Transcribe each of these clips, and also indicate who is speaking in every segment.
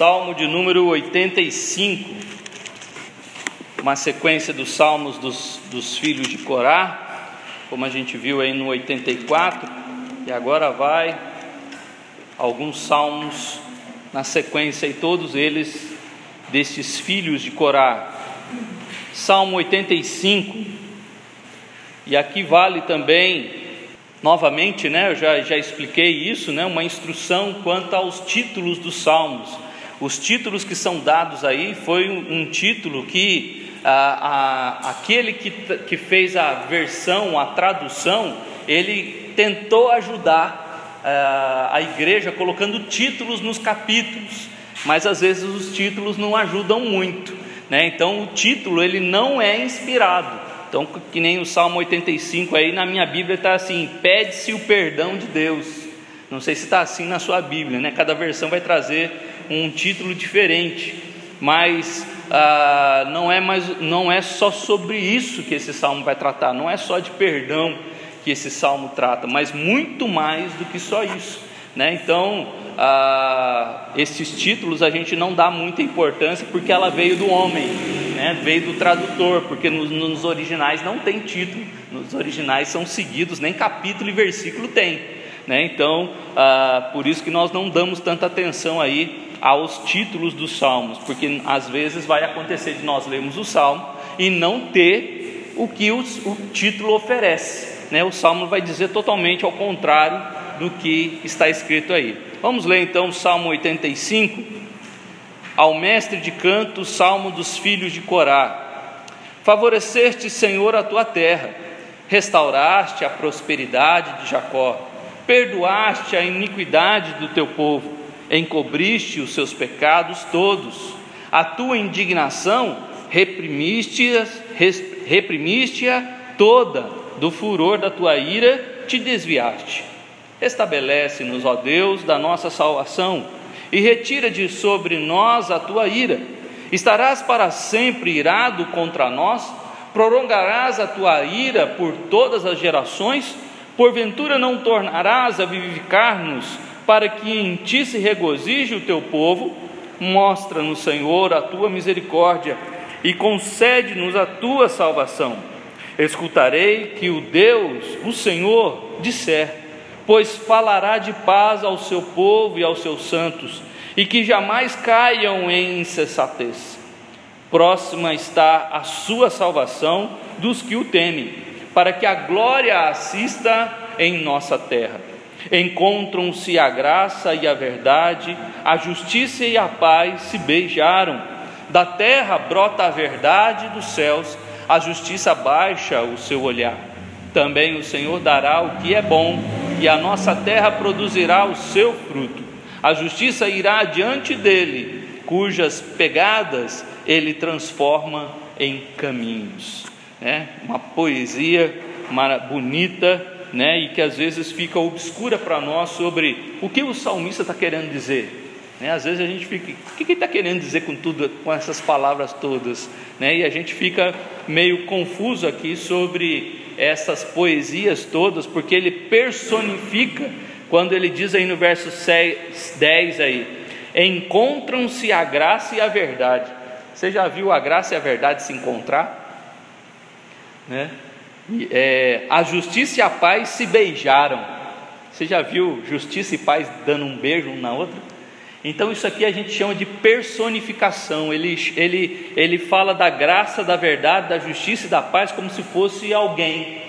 Speaker 1: Salmo de número 85, uma sequência dos salmos dos, dos filhos de Corá, como a gente viu aí no 84, e agora vai alguns salmos na sequência, e todos eles destes filhos de Corá. Salmo 85, e aqui vale também novamente, né, eu já, já expliquei isso, né, uma instrução quanto aos títulos dos salmos. Os títulos que são dados aí foi um, um título que a, a, aquele que, que fez a versão, a tradução, ele tentou ajudar a, a igreja colocando títulos nos capítulos, mas às vezes os títulos não ajudam muito, né? Então o título ele não é inspirado. Então, que nem o Salmo 85 aí na minha Bíblia está assim: pede-se o perdão de Deus. Não sei se está assim na sua Bíblia, né? Cada versão vai trazer um título diferente, mas ah, não é mais, não é só sobre isso que esse salmo vai tratar. Não é só de perdão que esse salmo trata, mas muito mais do que só isso, né? Então, ah, esses títulos a gente não dá muita importância porque ela veio do homem, né? veio do tradutor, porque nos, nos, originais não tem título, nos originais são seguidos, nem capítulo e versículo tem. Né? Então, ah, por isso que nós não damos tanta atenção aí aos títulos dos salmos, porque às vezes vai acontecer de nós lermos o salmo e não ter o que o, o título oferece. Né? O salmo vai dizer totalmente ao contrário do que está escrito aí. Vamos ler então o Salmo 85. Ao mestre de canto, Salmo dos filhos de Corá. Favoreceste, Senhor, a tua terra, restauraste a prosperidade de Jacó, perdoaste a iniquidade do teu povo, encobriste os seus pecados todos. A tua indignação reprimiste-a reprimiste toda, do furor da tua ira te desviaste. Estabelece-nos, ó Deus, da nossa salvação e retira de sobre nós a tua ira. Estarás para sempre irado contra nós? Prolongarás a tua ira por todas as gerações? Porventura não tornarás a vivificar-nos, para que em ti se regozije o teu povo? Mostra-nos, Senhor, a tua misericórdia e concede-nos a tua salvação. Escutarei que o Deus, o Senhor, disser pois falará de paz ao seu povo e aos seus santos, e que jamais caiam em insensatez. Próxima está a sua salvação dos que o temem, para que a glória assista em nossa terra. Encontram-se a graça e a verdade, a justiça e a paz se beijaram. Da terra brota a verdade dos céus, a justiça baixa o seu olhar. Também o Senhor dará o que é bom e a nossa terra produzirá o seu fruto. A justiça irá diante dele, cujas pegadas ele transforma em caminhos. É uma poesia bonita, né? E que às vezes fica obscura para nós sobre o que o salmista está querendo dizer. Né? Às vezes a gente fica, o que ele está querendo dizer com tudo, com essas palavras todas? Né? E a gente fica meio confuso aqui sobre essas poesias todas, porque ele personifica, quando ele diz aí no verso 6, 10 aí, encontram-se a graça e a verdade. Você já viu a graça e a verdade se encontrar? Né? É, a justiça e a paz se beijaram. Você já viu justiça e paz dando um beijo um na outra? Então, isso aqui a gente chama de personificação. Ele, ele, ele fala da graça, da verdade, da justiça e da paz como se fosse alguém.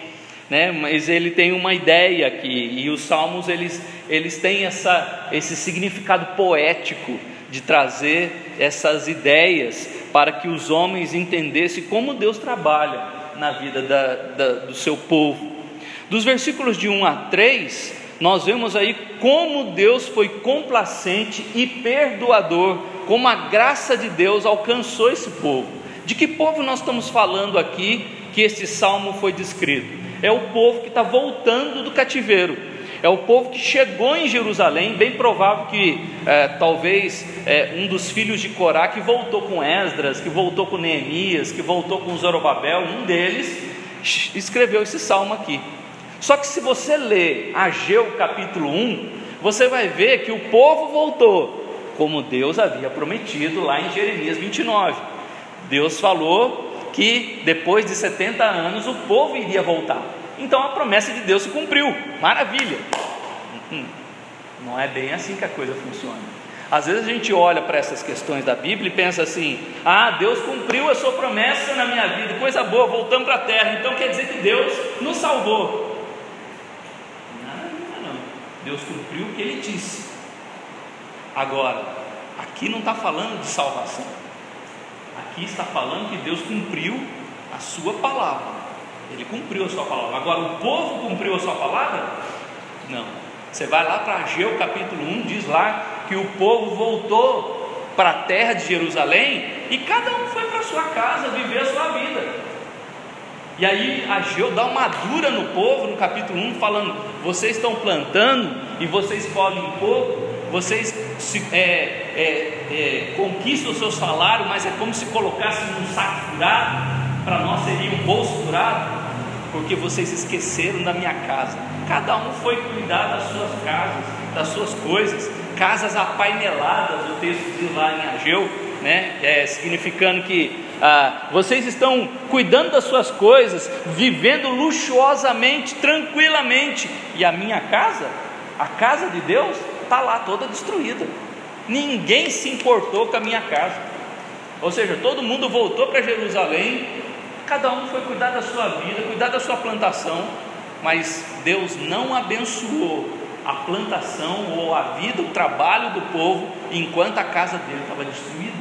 Speaker 1: Né? Mas ele tem uma ideia aqui, e os salmos eles, eles têm essa, esse significado poético de trazer essas ideias para que os homens entendessem como Deus trabalha na vida da, da, do seu povo. Dos versículos de 1 a 3, nós vemos aí como Deus foi complacente e perdoador, como a graça de Deus alcançou esse povo. De que povo nós estamos falando aqui que esse salmo foi descrito? É o povo que está voltando do cativeiro, é o povo que chegou em Jerusalém, bem provável que é, talvez é, um dos filhos de Corá que voltou com Esdras, que voltou com Neemias, que voltou com Zorobabel, um deles escreveu esse salmo aqui. Só que se você ler Ageu capítulo 1, você vai ver que o povo voltou, como Deus havia prometido lá em Jeremias 29. Deus falou que depois de 70 anos o povo iria voltar. Então a promessa de Deus se cumpriu. Maravilha. Hum, não é bem assim que a coisa funciona. Às vezes a gente olha para essas questões da Bíblia e pensa assim: ah, Deus cumpriu a sua promessa na minha vida, coisa boa, voltamos para a terra, então quer dizer que Deus nos salvou. Não, não, não. Deus cumpriu o que ele disse. Agora, aqui não está falando de salvação, aqui está falando que Deus cumpriu a sua palavra. Ele cumpriu a sua palavra. Agora, o povo cumpriu a sua palavra? Não. Você vai lá para Ageu capítulo 1, diz lá que o povo voltou para a terra de Jerusalém e cada um foi para sua casa viver a sua vida. E aí Ageu dá uma dura no povo no capítulo 1, falando: vocês estão plantando e vocês colhem pouco, vocês se, é, é, é, conquistam o seu salário, mas é como se colocassem num saco furado, para nós seria um bolso furado, porque vocês esqueceram da minha casa. Cada um foi cuidar das suas casas, das suas coisas, casas apaineladas, o texto diz lá em Ageu, né? É, significando que ah, vocês estão cuidando das suas coisas, vivendo luxuosamente, tranquilamente, e a minha casa, a casa de Deus, está lá toda destruída. Ninguém se importou com a minha casa. Ou seja, todo mundo voltou para Jerusalém, cada um foi cuidar da sua vida, cuidar da sua plantação, mas Deus não abençoou a plantação ou a vida, o trabalho do povo, enquanto a casa dele estava destruída.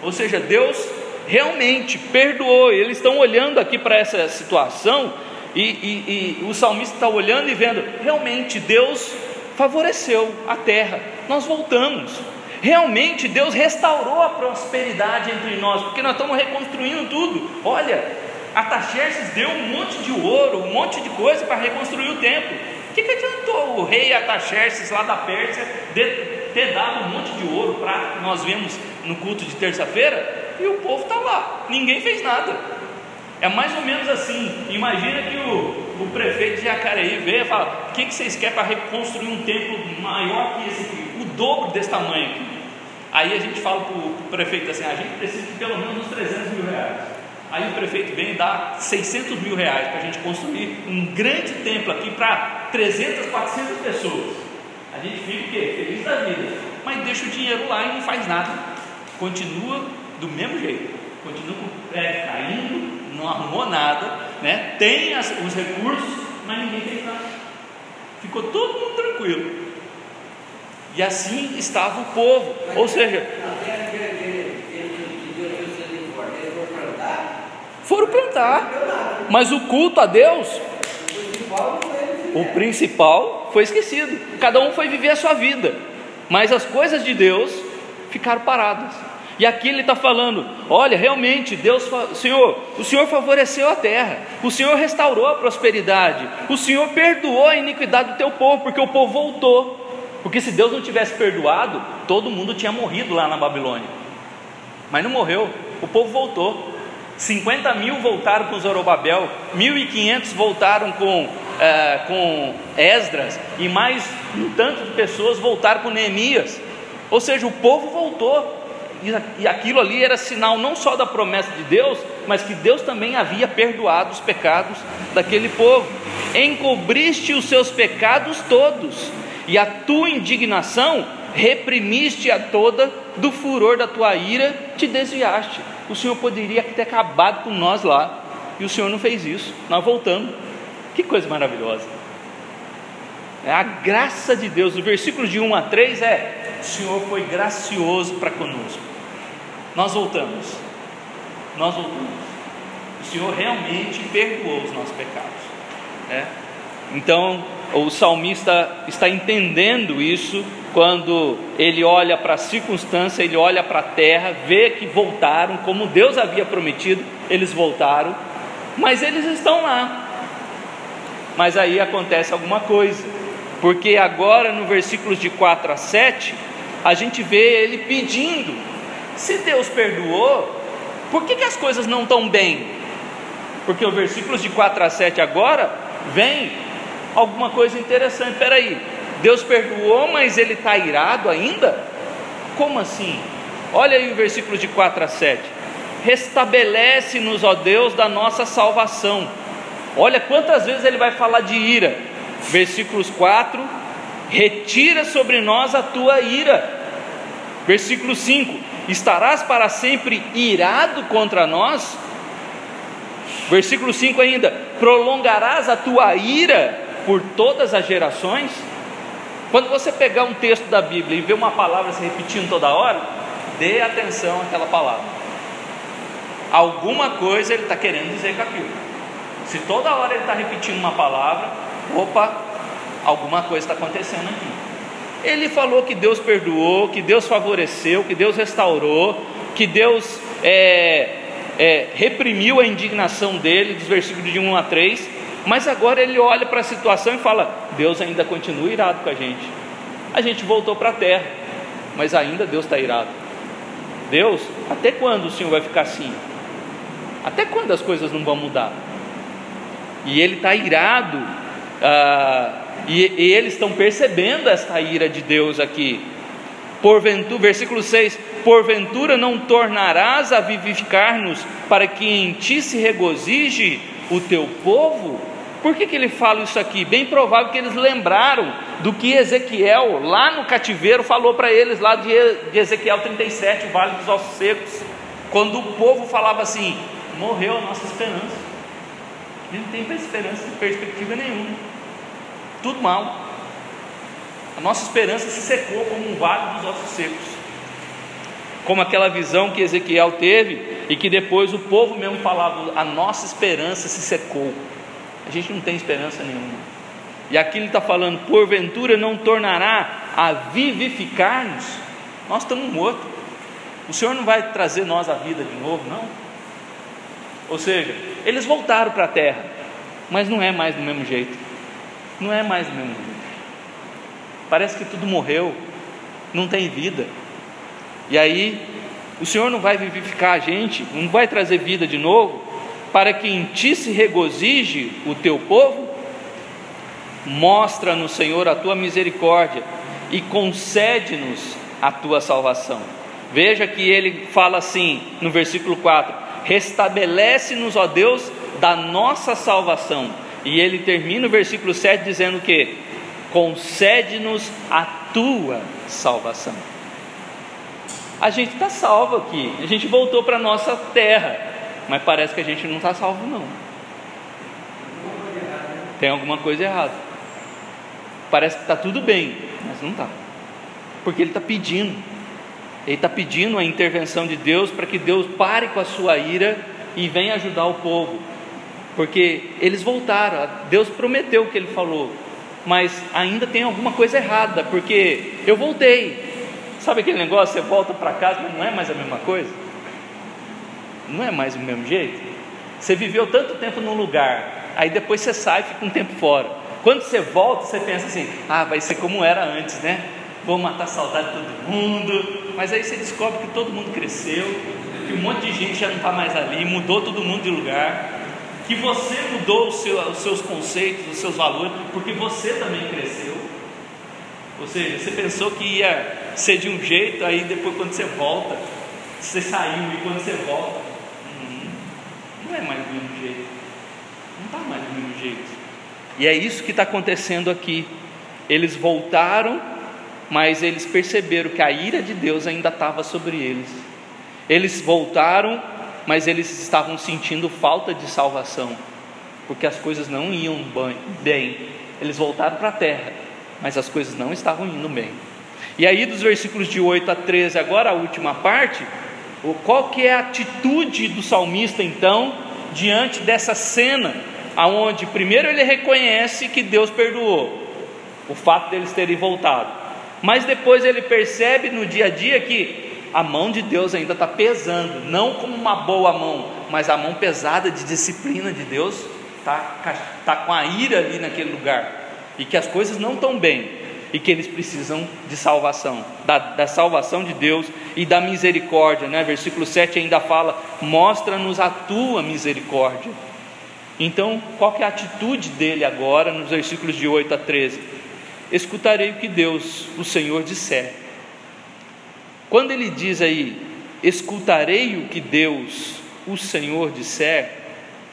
Speaker 1: Ou seja, Deus realmente perdoou. Eles estão olhando aqui para essa situação e, e, e o salmista está olhando e vendo, realmente Deus favoreceu a terra. Nós voltamos. Realmente Deus restaurou a prosperidade entre nós, porque nós estamos reconstruindo tudo. Olha, Ataxerxes deu um monte de ouro, um monte de coisa para reconstruir o templo que, que adiantou o rei Ataxerxes lá da Pérsia ter dado um monte de ouro, que nós vemos no culto de terça-feira, e o povo está lá, ninguém fez nada. É mais ou menos assim. Imagina que o, o prefeito de Jacareí veio e fala: O que, que vocês querem para reconstruir um templo maior que esse aqui, o dobro desse tamanho aqui? Aí a gente fala para o prefeito assim: A gente precisa de pelo menos uns 300 mil reais. Aí o prefeito vem e dá 600 mil reais para a gente construir um grande templo aqui para 300, 400 pessoas. A gente fica o quê? Feliz da vida. Mas deixa o dinheiro lá e não faz nada. Continua do mesmo jeito. Continua prédio caindo, não arrumou nada, né? tem as, os recursos, mas ninguém fez nada. Ficou todo mundo tranquilo. E assim estava o povo. Ou seja, foram plantar, mas o culto a Deus, o principal foi esquecido. Cada um foi viver a sua vida, mas as coisas de Deus ficaram paradas. E aqui ele está falando: olha, realmente, Deus, Senhor, o Senhor favoreceu a terra, o Senhor restaurou a prosperidade, o Senhor perdoou a iniquidade do teu povo, porque o povo voltou. Porque se Deus não tivesse perdoado, todo mundo tinha morrido lá na Babilônia. Mas não morreu, o povo voltou. 50 mil voltaram com Zorobabel, 1.500 voltaram com, é, com Esdras, e mais um tanto de pessoas voltaram com Neemias. Ou seja, o povo voltou, e aquilo ali era sinal não só da promessa de Deus, mas que Deus também havia perdoado os pecados daquele povo. Encobriste os seus pecados todos, e a tua indignação reprimiste a toda, do furor da tua ira te desviaste o Senhor poderia ter acabado com nós lá, e o Senhor não fez isso, nós voltamos. Que coisa maravilhosa! É a graça de Deus, no versículo de 1 a 3 é: o Senhor foi gracioso para conosco. Nós voltamos, nós voltamos. O Senhor realmente perdoou os nossos pecados. Né? Então, o salmista está entendendo isso quando ele olha para a circunstância, ele olha para a terra, vê que voltaram, como Deus havia prometido, eles voltaram, mas eles estão lá. Mas aí acontece alguma coisa, porque agora no versículos de 4 a 7, a gente vê ele pedindo: se Deus perdoou, por que, que as coisas não estão bem? Porque os versículos de 4 a 7 agora vem alguma coisa interessante. Espera aí, Deus perdoou, mas ele está irado ainda? Como assim? Olha aí o versículo de 4 a 7. Restabelece-nos, ó Deus, da nossa salvação. Olha quantas vezes ele vai falar de ira. Versículos 4: Retira sobre nós a tua ira. Versículo 5: Estarás para sempre irado contra nós? Versículo 5 ainda: Prolongarás a tua ira por todas as gerações? Quando você pegar um texto da Bíblia e ver uma palavra se repetindo toda hora, dê atenção àquela palavra. Alguma coisa ele está querendo dizer com aquilo. Se toda hora ele está repetindo uma palavra, opa, alguma coisa está acontecendo aqui. Ele falou que Deus perdoou, que Deus favoreceu, que Deus restaurou, que Deus é, é, reprimiu a indignação dele, dos versículos de 1 a 3, mas agora ele olha para a situação e fala: Deus ainda continua irado com a gente. A gente voltou para a terra, mas ainda Deus está irado. Deus, até quando o Senhor vai ficar assim? Até quando as coisas não vão mudar? E ele está irado, ah, e, e eles estão percebendo esta ira de Deus aqui. Porventura, versículo 6: Porventura não tornarás a vivificar-nos, para que em ti se regozije o teu povo? Por que, que ele fala isso aqui? Bem provável que eles lembraram do que Ezequiel, lá no cativeiro, falou para eles, lá de Ezequiel 37, o Vale dos Ossos Secos, quando o povo falava assim: morreu a nossa esperança, a gente não tem esperança, perspectiva nenhuma, tudo mal, a nossa esperança se secou como um vale dos ossos secos, como aquela visão que Ezequiel teve e que depois o povo mesmo falava: a nossa esperança se secou. A gente não tem esperança nenhuma. E aqui ele está falando: porventura não tornará a vivificar-nos? Nós estamos mortos. O Senhor não vai trazer nós a vida de novo, não? Ou seja, eles voltaram para a terra, mas não é mais do mesmo jeito. Não é mais do mesmo jeito. Parece que tudo morreu, não tem vida. E aí, o Senhor não vai vivificar a gente, não vai trazer vida de novo, para que em ti se regozije o teu povo? Mostra no Senhor a tua misericórdia e concede-nos a tua salvação. Veja que ele fala assim no versículo 4: Restabelece-nos, ó Deus, da nossa salvação. E ele termina o versículo 7 dizendo que concede-nos a tua salvação. A gente está salvo aqui, a gente voltou para a nossa terra, mas parece que a gente não está salvo, não. Tem alguma coisa errada. Parece que está tudo bem, mas não está. Porque ele está pedindo. Ele está pedindo a intervenção de Deus para que Deus pare com a sua ira e venha ajudar o povo. Porque eles voltaram, Deus prometeu o que ele falou, mas ainda tem alguma coisa errada, porque eu voltei. Sabe aquele negócio, você volta para casa, mas não é mais a mesma coisa? não é mais o mesmo jeito. Você viveu tanto tempo num lugar, aí depois você sai e fica um tempo fora. Quando você volta, você pensa assim: ah, vai ser como era antes, né? Vou matar a saudade de todo mundo. Mas aí você descobre que todo mundo cresceu, que um monte de gente já não está mais ali, mudou todo mundo de lugar. Que você mudou seu, os seus conceitos, os seus valores, porque você também cresceu. Ou seja, você pensou que ia ser de um jeito, aí depois quando você volta, você saiu e quando você volta, não é mais do mesmo jeito. Não está mais do mesmo jeito. E é isso que está acontecendo aqui. Eles voltaram, mas eles perceberam que a ira de Deus ainda estava sobre eles. Eles voltaram, mas eles estavam sentindo falta de salvação, porque as coisas não iam bem. Eles voltaram para a terra, mas as coisas não estavam indo bem. E aí, dos versículos de 8 a 13, agora a última parte, qual que é a atitude do salmista então diante dessa cena, aonde primeiro ele reconhece que Deus perdoou o fato deles terem voltado, mas depois ele percebe no dia a dia que a mão de Deus ainda está pesando, não como uma boa mão, mas a mão pesada de disciplina de Deus está tá com a ira ali naquele lugar e que as coisas não estão bem e que eles precisam de salvação, da, da, salvação de Deus e da misericórdia, né? Versículo 7 ainda fala: mostra-nos a tua misericórdia. Então, qual que é a atitude dele agora, nos versículos de 8 a 13? Escutarei o que Deus, o Senhor, disser. Quando ele diz aí: Escutarei o que Deus, o Senhor, disser,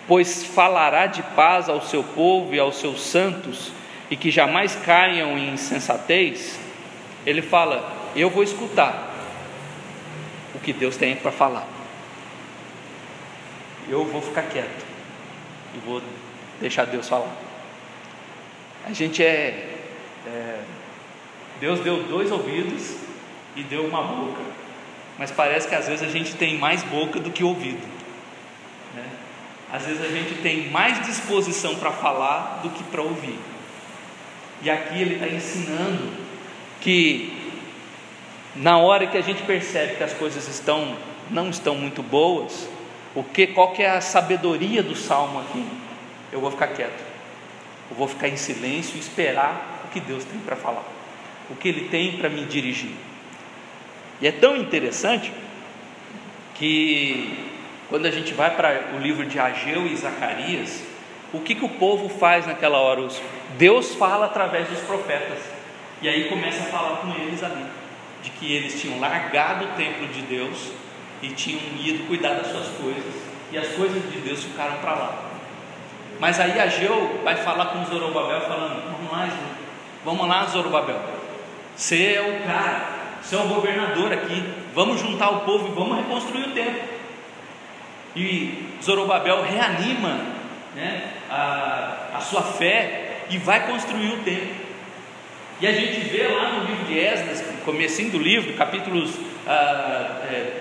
Speaker 1: pois falará de paz ao seu povo e aos seus santos, e que jamais caiam em insensatez, ele fala: Eu vou escutar o que Deus tem para falar. Eu vou ficar quieto e vou deixar Deus falar. A gente é, é Deus deu dois ouvidos e deu uma boca, mas parece que às vezes a gente tem mais boca do que ouvido. Né? Às vezes a gente tem mais disposição para falar do que para ouvir. E aqui ele está ensinando que na hora que a gente percebe que as coisas estão não estão muito boas, o que qual que é a sabedoria do salmo aqui? Eu vou ficar quieto. Eu vou ficar em silêncio e esperar o que Deus tem para falar. O que ele tem para me dirigir. E é tão interessante que quando a gente vai para o livro de Ageu e Zacarias, o que, que o povo faz naquela hora? Deus fala através dos profetas. E aí começa a falar com eles ali de que eles tinham largado o templo de Deus e tinham ido cuidar das suas coisas, e as coisas de Deus ficaram para lá. Mas aí Ageu vai falar com Zorobabel, falando: Vamos lá, vamos lá, Zorobabel, você é o cara, você é o governador aqui, vamos juntar o povo e vamos reconstruir o templo. E Zorobabel reanima né, a, a sua fé e vai construir o templo. E a gente vê lá no livro de Esdras, comecinho do livro, capítulos 2 ah, é,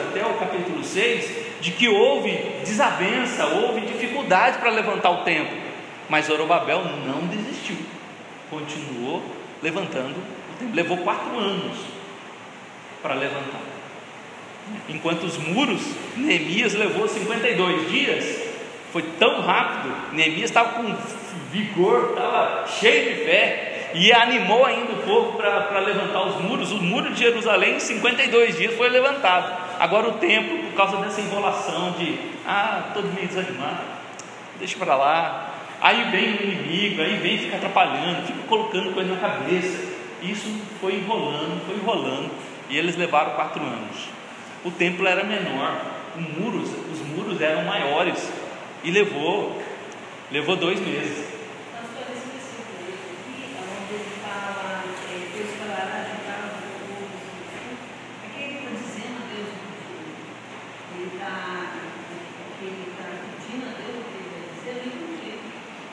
Speaker 1: até o capítulo 6, de que houve desavença, houve dificuldade para levantar o templo. Mas Zorobabel não desistiu, continuou levantando o templo. Levou quatro anos para levantar. Enquanto os muros, Neemias levou 52 dias. Foi tão rápido, Neemias estava com vigor, estava cheio de fé, e animou ainda o povo para levantar os muros. O muro de Jerusalém, em 52 dias, foi levantado. Agora o templo, por causa dessa enrolação de, ah, todo meio desanimado, deixa para lá. Aí vem o inimigo, aí vem fica atrapalhando, fica colocando coisa na cabeça. Isso foi enrolando, foi enrolando, e eles levaram quatro anos. O templo era menor, muros, os muros eram maiores, e levou, levou dois meses.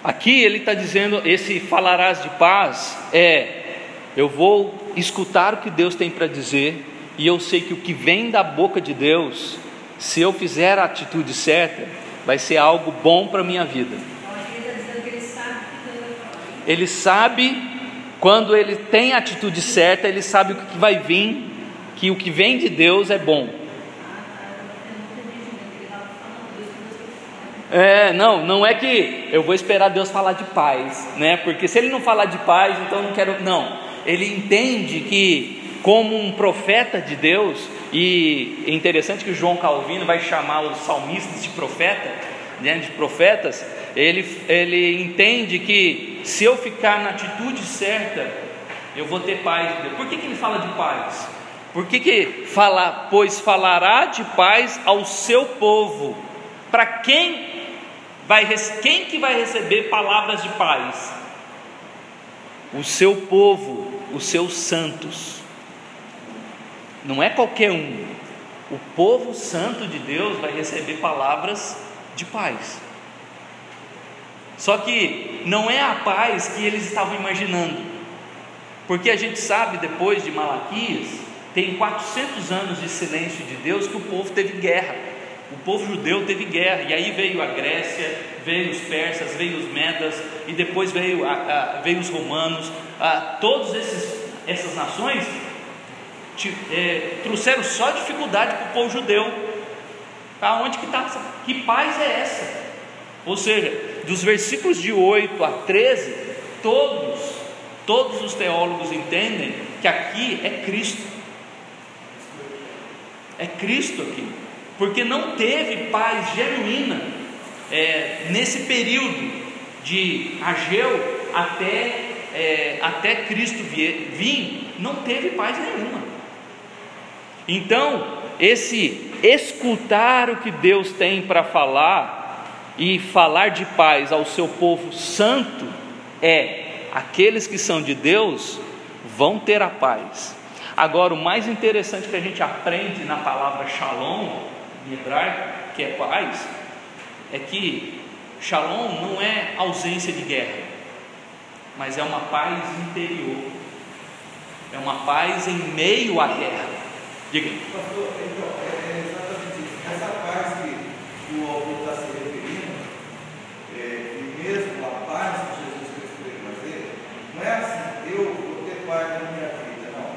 Speaker 1: Aqui ele está dizendo: esse falarás de paz é, eu vou escutar o que Deus tem para dizer, e eu sei que o que vem da boca de Deus, se eu fizer a atitude certa, vai ser algo bom para a minha vida. Ele sabe, quando ele tem a atitude certa, ele sabe o que vai vir, que o que vem de Deus é bom. É, não, não é que eu vou esperar Deus falar de paz, né? Porque se ele não falar de paz, então eu não quero. Não, ele entende que, como um profeta de Deus, e é interessante que João Calvino vai chamar os salmistas de profeta, né, de profetas, ele, ele entende que se eu ficar na atitude certa, eu vou ter paz. Por que, que ele fala de paz? Por que, que fala, pois falará de paz ao seu povo? Para quem vai, quem que vai receber palavras de paz? O seu povo, os seus santos. Não é qualquer um. O povo santo de Deus vai receber palavras de paz. Só que não é a paz que eles estavam imaginando. Porque a gente sabe depois de Malaquias, tem 400 anos de silêncio de Deus que o povo teve guerra. O povo judeu teve guerra, e aí veio a Grécia, veio os persas, veio os medas, e depois veio, a, a, veio os romanos. A, todas essas nações te, é, trouxeram só dificuldade para o povo judeu. Aonde que está? Que paz é essa? Ou seja, dos versículos de 8 a 13, todos, todos os teólogos entendem que aqui é Cristo. É Cristo aqui porque não teve paz genuína é, nesse período de Ageu até, é, até Cristo vir, não teve paz nenhuma. Então, esse escutar o que Deus tem para falar e falar de paz ao seu povo santo é aqueles que são de Deus vão ter a paz. Agora, o mais interessante que a gente aprende na palavra shalom, em hebraico, que é paz, é que shalom não é ausência de guerra, mas é uma paz interior, é uma paz em meio à guerra. Diga.
Speaker 2: Pastor, então, é, é exatamente. Essa paz que o autor está se referindo, é, e mesmo a paz que Jesus Cristo veio trazer, não é assim, eu vou ter paz na minha vida, não.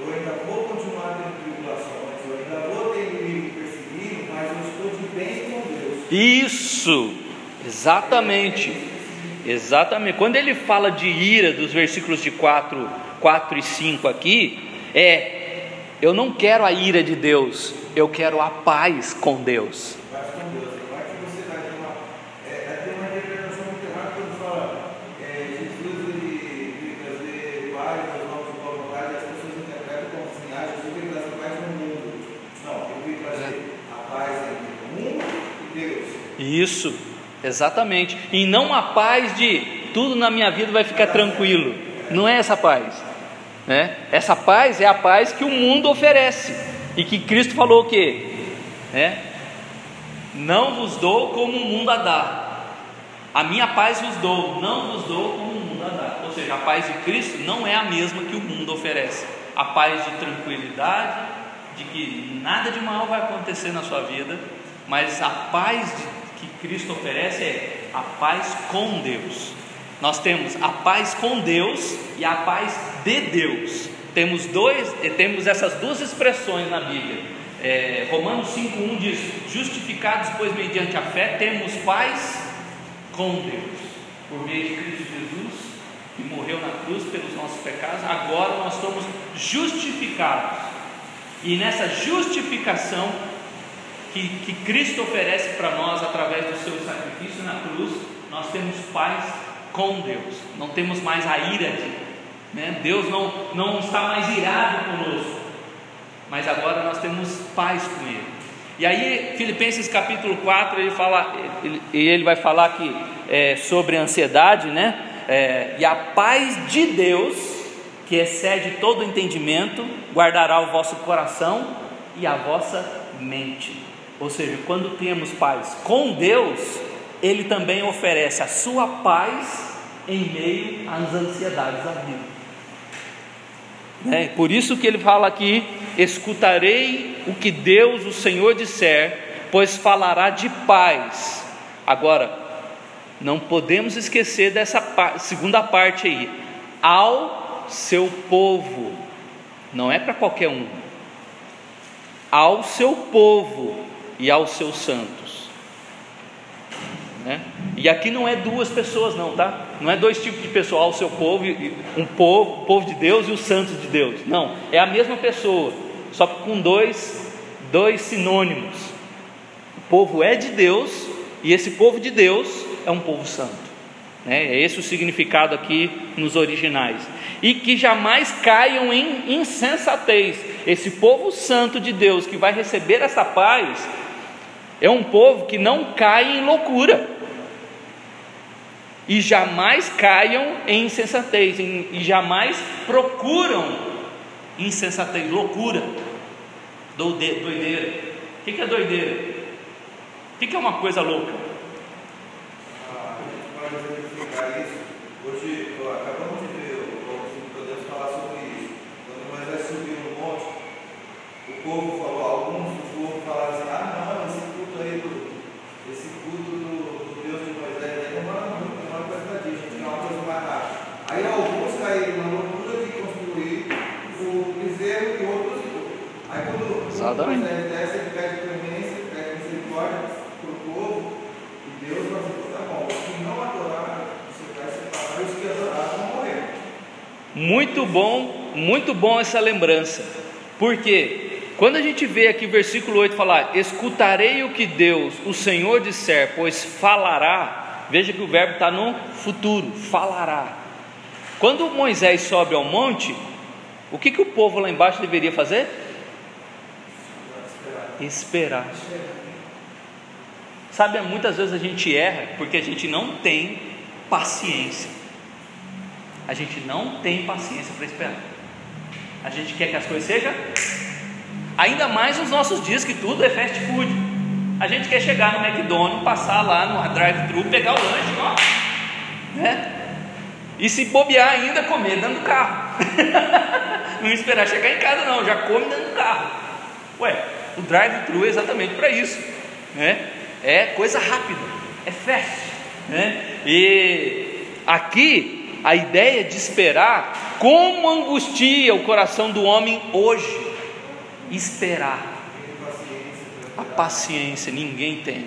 Speaker 2: Eu ainda vou continuar tendo tribulações, eu ainda vou ter inimigo perseguindo, mas eu estou de bem com Deus.
Speaker 1: Isso, exatamente. Exatamente. Quando ele fala de ira, dos versículos de 4, 4 e 5 aqui, é eu não quero a ira de Deus, eu quero a paz com Deus.
Speaker 2: Vai que você vai ter uma, é, vai ter uma interpretação muito errada quando fala é, Jesus ele veio trazer paz aos novos de boa vontade, as pessoas interpretam como assim, ah, Jesus veio trazer paz no mundo. Não, ele veio trazer a paz entre o mundo e Deus.
Speaker 1: Isso, exatamente. E não a paz de tudo na minha vida vai ficar tranquilo. Não é essa paz. Né? Essa paz é a paz que o mundo oferece e que Cristo falou o quê? Né? Não vos dou como o mundo a dá. A minha paz vos dou, não vos dou como o mundo a dá. Ou seja, a paz de Cristo não é a mesma que o mundo oferece. A paz de tranquilidade, de que nada de mal vai acontecer na sua vida, mas a paz que Cristo oferece é a paz com Deus. Nós temos a paz com Deus e a paz de Deus. Temos, dois, eh, temos essas duas expressões na Bíblia. É, Romanos 5,1 diz: Justificados, pois, mediante a fé, temos paz com Deus, por meio de Cristo Jesus, que morreu na cruz pelos nossos pecados. Agora nós somos justificados, e nessa justificação que, que Cristo oferece para nós através do seu sacrifício na cruz, nós temos paz com Deus, não temos mais a ira de né? Deus não, não está mais irado conosco, mas agora nós temos paz com Ele. E aí, Filipenses capítulo 4, ele fala, ele, ele vai falar aqui é, sobre a ansiedade, né? É, e a paz de Deus, que excede todo entendimento, guardará o vosso coração e a vossa mente. Ou seja, quando temos paz com Deus, Ele também oferece a sua paz em meio às ansiedades da vida. Né? Por isso que ele fala aqui: escutarei o que Deus, o Senhor, disser, pois falará de paz. Agora, não podemos esquecer dessa segunda parte aí, ao seu povo, não é para qualquer um, ao seu povo e aos seus santos. Né? E aqui não é duas pessoas, não, tá? Não é dois tipos de pessoa, o seu povo, um povo, o povo de Deus e os santos de Deus. Não, é a mesma pessoa, só que com dois, dois sinônimos. O povo é de Deus e esse povo de Deus é um povo santo. Né? É esse o significado aqui nos originais. E que jamais caiam em insensatez. Esse povo santo de Deus que vai receber essa paz é um povo que não cai em loucura e jamais caiam em insensatez e jamais procuram insensatez, loucura, doideira. O que é doideira? O que é uma coisa louca?
Speaker 2: Ah, a gente pode exemplificar isso. Hoje, acabamos de ver, podemos falar sobre isso. Quando Moisés subiu no monte, o povo falou, alguns do povo falaram assim, ah não, aí do, esse culto do, do Deus de Moisés aí demora muito, demora bastante, a gente quer uma coisa mais rápida. Aí alguns caíram na loucura de construir o bezerro e outros. Aí pede clemência, pede misericórdia para o povo, e Deus vai tá bom, os que não adoraram, você vai separar, e os que adoraram vão morrer.
Speaker 1: Muito bom, muito bom essa lembrança. Por quê? Quando a gente vê aqui versículo 8 falar: Escutarei o que Deus, o Senhor, disser, pois falará. Veja que o verbo está no futuro: falará. Quando Moisés sobe ao monte, o que, que o povo lá embaixo deveria fazer? Esperar. Sabe, muitas vezes a gente erra porque a gente não tem paciência. A gente não tem paciência para esperar. A gente quer que as coisas sejam, ainda mais nos nossos dias que tudo é fast food. A gente quer chegar no McDonald's, passar lá no drive-thru, pegar o lanche, ó, né? E se bobear ainda, comer dentro do carro. não esperar chegar em casa, não, já come dentro do carro. Ué, o drive-thru é exatamente para isso, né? É coisa rápida, é fast, né? E aqui a ideia de esperar, como angustia o coração do homem hoje, esperar. A paciência ninguém tem.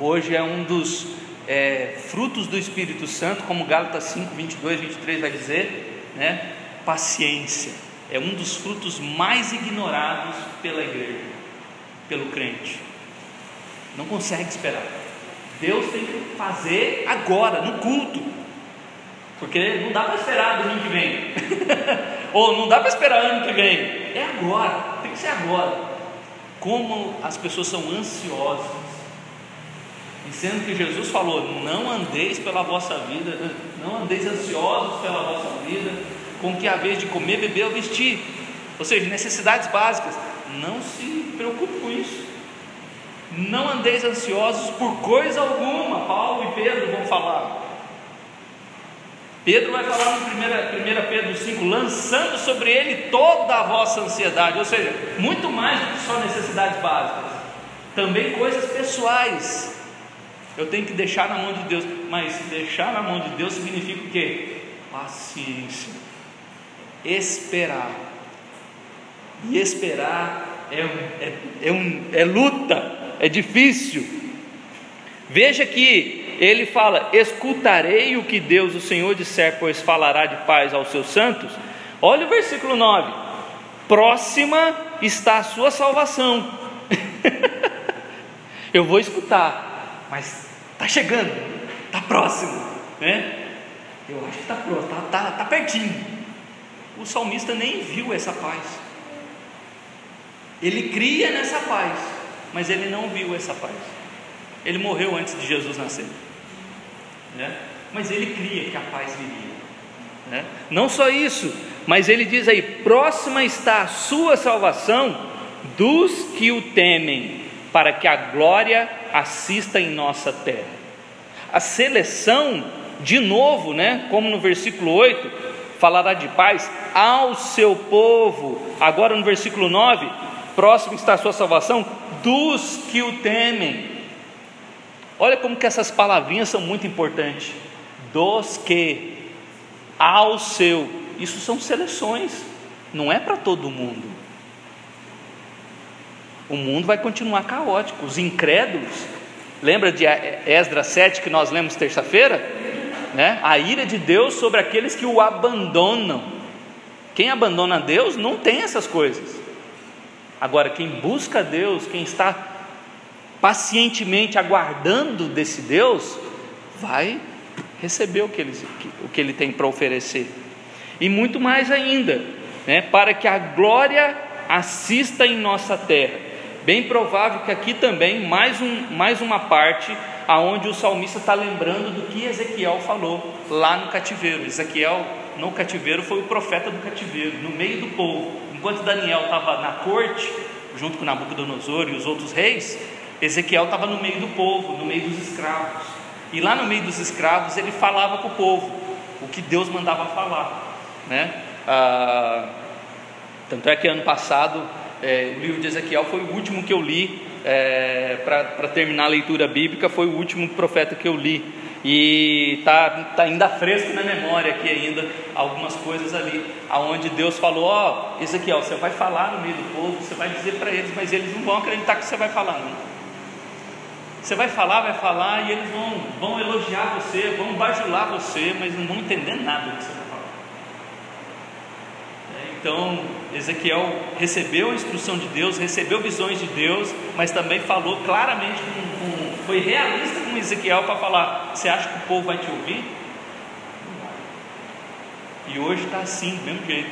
Speaker 1: Hoje é um dos é, frutos do Espírito Santo, como Gálatas 5, 22, 23 vai dizer, né? Paciência é um dos frutos mais ignorados pela igreja, pelo crente. Não consegue esperar. Deus tem que fazer agora, no culto, porque não dá para esperar domingo que vem, ou não dá para esperar ano que vem, é agora, tem que ser agora. Como as pessoas são ansiosas e sendo que Jesus falou: Não andeis pela vossa vida, não andeis ansiosos pela vossa vida, com que a vez de comer, beber ou vestir. Ou seja, necessidades básicas. Não se preocupe com isso. Não andeis ansiosos por coisa alguma. Paulo e Pedro vão falar. Pedro vai falar no 1 Pedro 5, lançando sobre ele toda a vossa ansiedade, ou seja, muito mais do que só necessidades básicas, também coisas pessoais, eu tenho que deixar na mão de Deus. Mas deixar na mão de Deus significa o quê? Paciência. Esperar. E esperar é, é, é, um, é luta, é difícil. Veja que ele fala: Escutarei o que Deus, o Senhor, disser, pois falará de paz aos seus santos. Olha o versículo 9: Próxima está a sua salvação. Eu vou escutar, mas Está chegando, está próximo, né? Eu acho que está próximo, está tá, tá pertinho. O salmista nem viu essa paz. Ele cria nessa paz, mas ele não viu essa paz. Ele morreu antes de Jesus nascer, né? Mas ele cria que a paz viria. Né? Não só isso, mas ele diz aí: próxima está a sua salvação dos que o temem, para que a glória assista em nossa terra. A seleção, de novo, né, como no versículo 8, falará de paz ao seu povo. Agora no versículo 9, próximo está a sua salvação dos que o temem. Olha como que essas palavrinhas são muito importantes. Dos que ao seu. Isso são seleções, não é para todo mundo. O mundo vai continuar caótico. Os incrédulos, lembra de Esdras 7 que nós lemos terça-feira? Né? A ira de Deus sobre aqueles que o abandonam. Quem abandona Deus não tem essas coisas. Agora, quem busca Deus, quem está pacientemente aguardando desse Deus, vai receber o que ele, o que ele tem para oferecer. E muito mais ainda, né? para que a glória assista em nossa terra. Bem provável que aqui também mais, um, mais uma parte aonde o salmista está lembrando do que Ezequiel falou lá no cativeiro. Ezequiel no cativeiro foi o profeta do cativeiro, no meio do povo. Enquanto Daniel estava na corte, junto com Nabucodonosor e os outros reis, Ezequiel estava no meio do povo, no meio dos escravos. E lá no meio dos escravos ele falava para o povo o que Deus mandava falar, né? Ah, tanto é que ano passado é, o livro de Ezequiel foi o último que eu li é, para terminar a leitura bíblica, foi o último profeta que eu li. E está tá ainda fresco na memória aqui ainda algumas coisas ali, aonde Deus falou, ó oh, Ezequiel, você vai falar no meio do povo, você vai dizer para eles, mas eles não vão acreditar que você vai falar não. Você vai falar, vai falar e eles vão, vão elogiar você, vão bajular você, mas não vão entender nada do que você então, Ezequiel recebeu a instrução de Deus, recebeu visões de Deus, mas também falou claramente, com, com, foi realista com Ezequiel para falar: Você acha que o povo vai te ouvir? E hoje está assim, do mesmo jeito.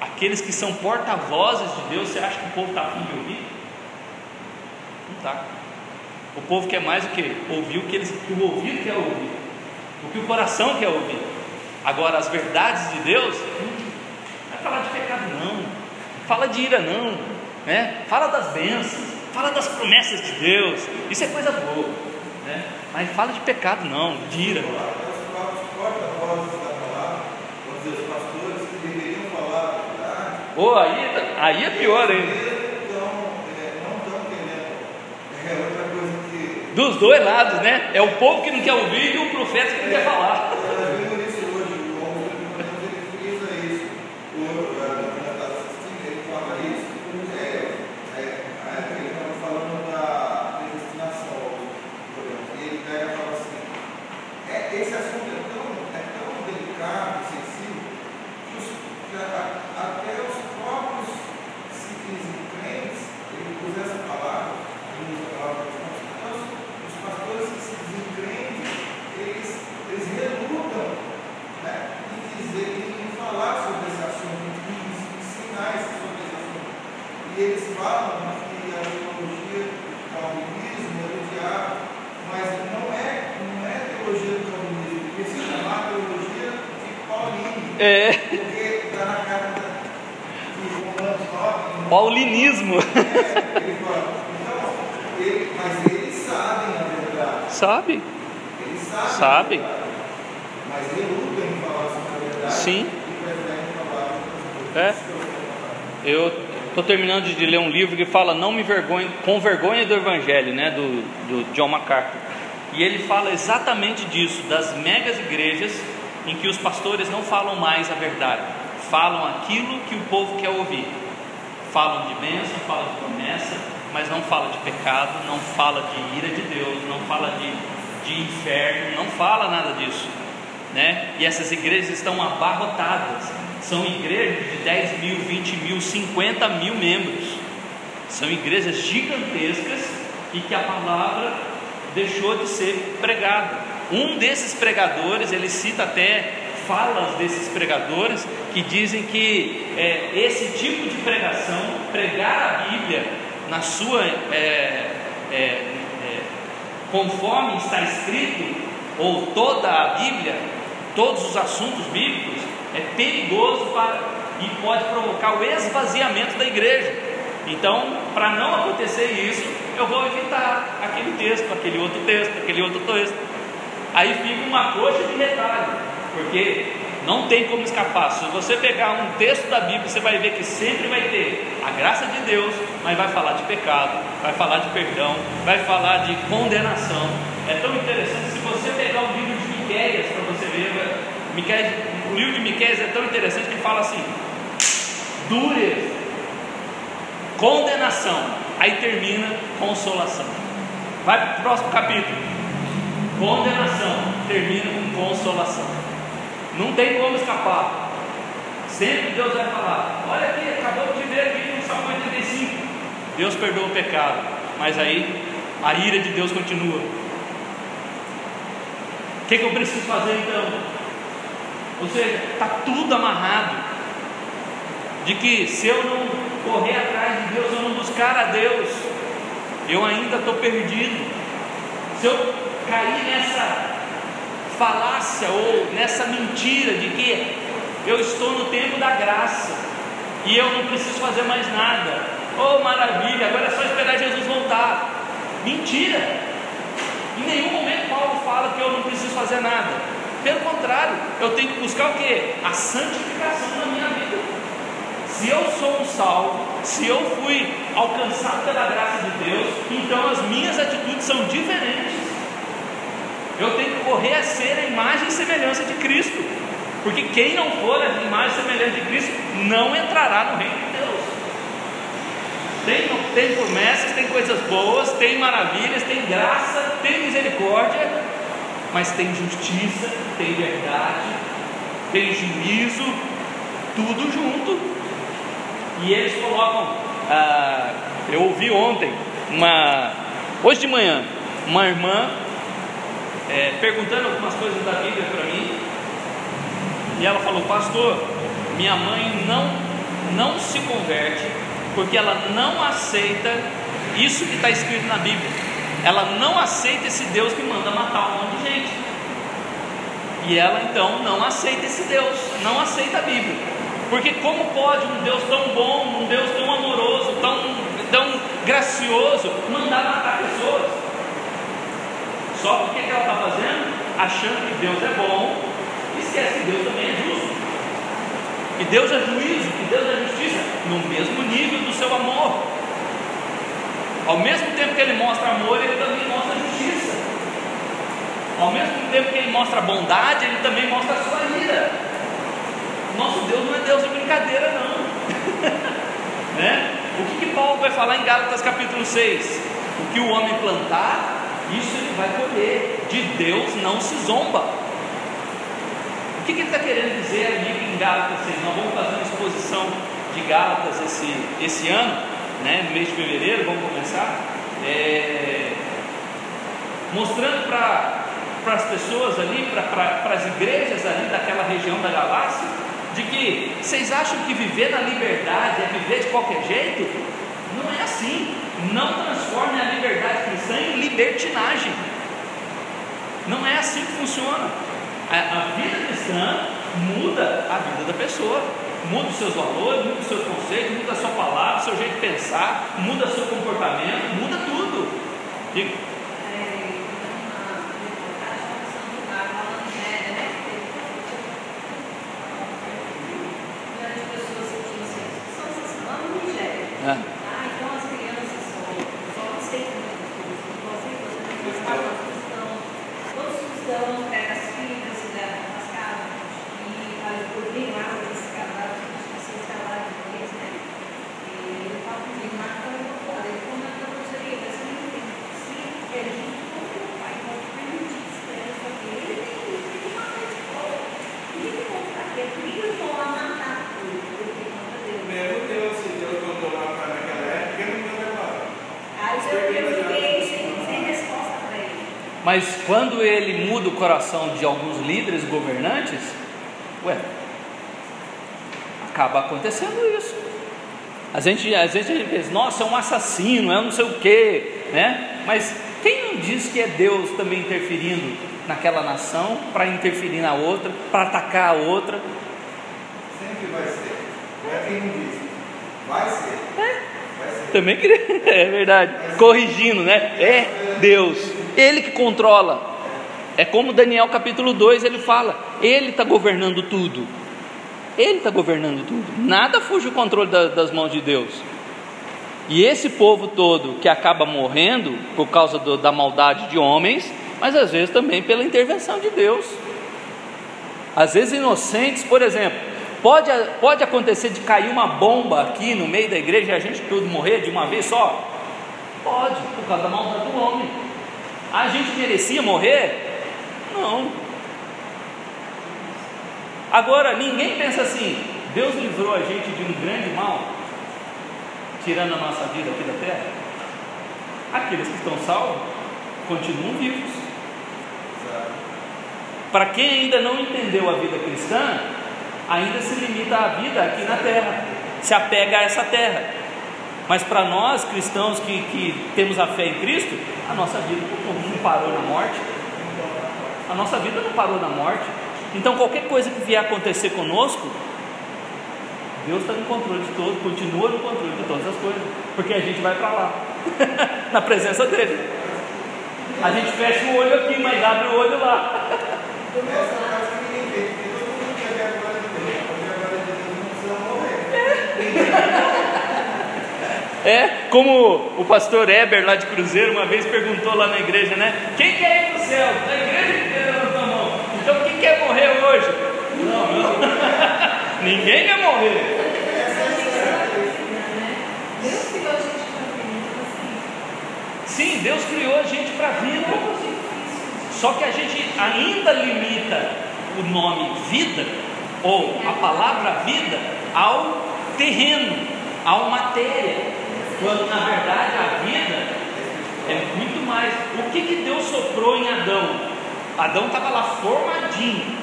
Speaker 1: aqueles que são porta-vozes de Deus, você acha que o povo está afim de ouvir? Não está. O povo quer mais o que? Ouvir o que, eles, o ouvido quer ouvir, o que o coração quer ouvir. Agora, as verdades de Deus, não vai falar de pecado, não, fala de ira, não, né? fala das bênçãos, fala das promessas de Deus, isso é coisa boa, né? mas fala de pecado, não, de ira. Oh, aí, aí é pior ainda. Dos dois lados, né? É o povo que não quer ouvir e o profeta que não quer falar.
Speaker 2: Mas eles sabem a verdade.
Speaker 1: Sabe? Sabe.
Speaker 2: Mas em falar verdade.
Speaker 1: Sim. É. Eu estou terminando de ler um livro que fala Não me vergonhe, com vergonha do Evangelho, né, do, do John MacArthur. E ele fala exatamente disso, das megas igrejas em que os pastores não falam mais a verdade, falam aquilo que o povo quer ouvir falam de bênção, falam de promessa, mas não fala de pecado, não fala de ira de Deus, não fala de, de inferno, não fala nada disso. Né? E essas igrejas estão abarrotadas. São igrejas de 10 mil, 20 mil, 50 mil membros. São igrejas gigantescas e que a palavra deixou de ser pregada. Um desses pregadores, ele cita até falas desses pregadores que dizem que é, esse tipo de pregação, pregar a Bíblia na sua é, é, é, conforme está escrito, ou toda a Bíblia, todos os assuntos bíblicos, é perigoso para, e pode provocar o esvaziamento da igreja. Então, para não acontecer isso, eu vou evitar aquele texto, aquele outro texto, aquele outro texto. Aí fica uma coxa de retalho porque não tem como escapar. Se você pegar um texto da Bíblia, você vai ver que sempre vai ter a graça de Deus, mas vai falar de pecado, vai falar de perdão, vai falar de condenação. É tão interessante se você pegar o livro de Miqueias para você ver, Miqueias, o livro de Miqueias é tão interessante que fala assim: dureza, condenação, aí termina consolação. Vai para o próximo capítulo. Condenação termina com consolação. Não tem como escapar. Sempre Deus vai falar: Olha aqui, acabou de ver aqui no Salmo 85. Deus perdoa o pecado, mas aí a ira de Deus continua. O que, que eu preciso fazer então? Ou seja, está tudo amarrado. De que se eu não correr atrás de Deus, eu não buscar a Deus, eu ainda estou perdido. Se eu cair nessa falácia ou nessa mentira de que eu estou no tempo da graça e eu não preciso fazer mais nada. Oh, maravilha, agora é só esperar Jesus voltar. Mentira! Em nenhum momento Paulo fala que eu não preciso fazer nada. Pelo contrário, eu tenho que buscar o que? A santificação na minha vida. Se eu sou um salvo, se eu fui alcançado pela graça de Deus, então as minhas atitudes são diferentes. Eu tenho que correr a ser a imagem e semelhança de Cristo. Porque quem não for a imagem e semelhança de Cristo não entrará no reino de Deus. Tem, tem promessas, tem coisas boas, tem maravilhas, tem graça, tem misericórdia, mas tem justiça, tem verdade, tem juízo, tudo junto. E eles colocam. Ah, eu ouvi ontem, uma, hoje de manhã, uma irmã é, perguntando algumas coisas da Bíblia para mim, e ela falou: Pastor, minha mãe não não se converte porque ela não aceita isso que está escrito na Bíblia. Ela não aceita esse Deus que manda matar um monte de gente. E ela então não aceita esse Deus, não aceita a Bíblia. Porque como pode um Deus tão bom, um Deus tão amoroso, tão, tão gracioso, mandar matar pessoas? Só porque que ela está fazendo? Achando que Deus é bom, esquece que Deus também é justo. Que Deus é juízo, que Deus é justiça, no mesmo nível do seu amor. Ao mesmo tempo que ele mostra amor, ele também mostra justiça. Ao mesmo tempo que ele mostra bondade, ele também mostra a sua ira. Nosso Deus não é Deus de brincadeira, não. né? O que, que Paulo vai falar em Gálatas capítulo 6? O que o homem plantar, isso ele vai colher. De Deus não se zomba. O que, que ele está querendo dizer ali em Gálatas 6? Nós vamos fazer uma exposição de Gálatas esse, esse ano, né, no mês de fevereiro, vamos começar, é, mostrando para as pessoas ali, para as igrejas ali daquela região da galáxia, de que vocês acham que viver na liberdade é viver de qualquer jeito? Não é assim. Não transforme a liberdade cristã em libertinagem. Não é assim que funciona. A, a vida cristã muda a vida da pessoa, muda os seus valores, muda os seus conceitos, muda a sua palavra, o seu jeito de pensar, muda o seu comportamento, muda tudo. Diga. Mas quando ele muda o coração de alguns líderes governantes, ué, acaba acontecendo isso. A gente, às vezes a gente pensa, nossa, é um assassino, é um não sei o quê, né? Mas quem não diz que é Deus também interferindo naquela nação para interferir na outra, para atacar a outra?
Speaker 2: Sempre vai ser. Não é quem não diz. Vai ser.
Speaker 1: É. Vai ser. Também queria. É verdade. Corrigindo, né? É Deus. Ele que controla. É como Daniel capítulo 2 ele fala: Ele está governando tudo. Ele está governando tudo. Nada fuge o controle da, das mãos de Deus. E esse povo todo que acaba morrendo por causa do, da maldade de homens, mas às vezes também pela intervenção de Deus. Às vezes inocentes, por exemplo, pode, pode acontecer de cair uma bomba aqui no meio da igreja e a gente tudo morrer de uma vez só? Pode, por causa da maldade do homem. A gente merecia morrer? Não. Agora, ninguém pensa assim: Deus livrou a gente de um grande mal, tirando a nossa vida aqui da terra. Aqueles que estão salvos continuam vivos. Para quem ainda não entendeu a vida cristã, ainda se limita à vida aqui na terra, se apega a essa terra. Mas para nós cristãos que, que temos a fé em Cristo, a nossa vida não parou na morte. A nossa vida não parou na morte. Então qualquer coisa que vier acontecer conosco, Deus está no controle de tudo, continua no controle de todas as coisas, porque a gente vai para lá, na presença dele. A gente fecha o olho aqui, mas abre o olho lá. É como o pastor Eber lá de Cruzeiro uma vez perguntou lá na igreja, né? Quem quer ir para o céu? Na igreja inteira levantou a mão. Então quem quer morrer hoje? Não, não. Ninguém quer morrer. Sim, Deus criou a gente para a vida. Só que a gente ainda limita o nome vida, ou a palavra vida, ao terreno, à matéria quando na verdade a vida é muito mais. O que, que Deus soprou em Adão? Adão estava lá formadinho,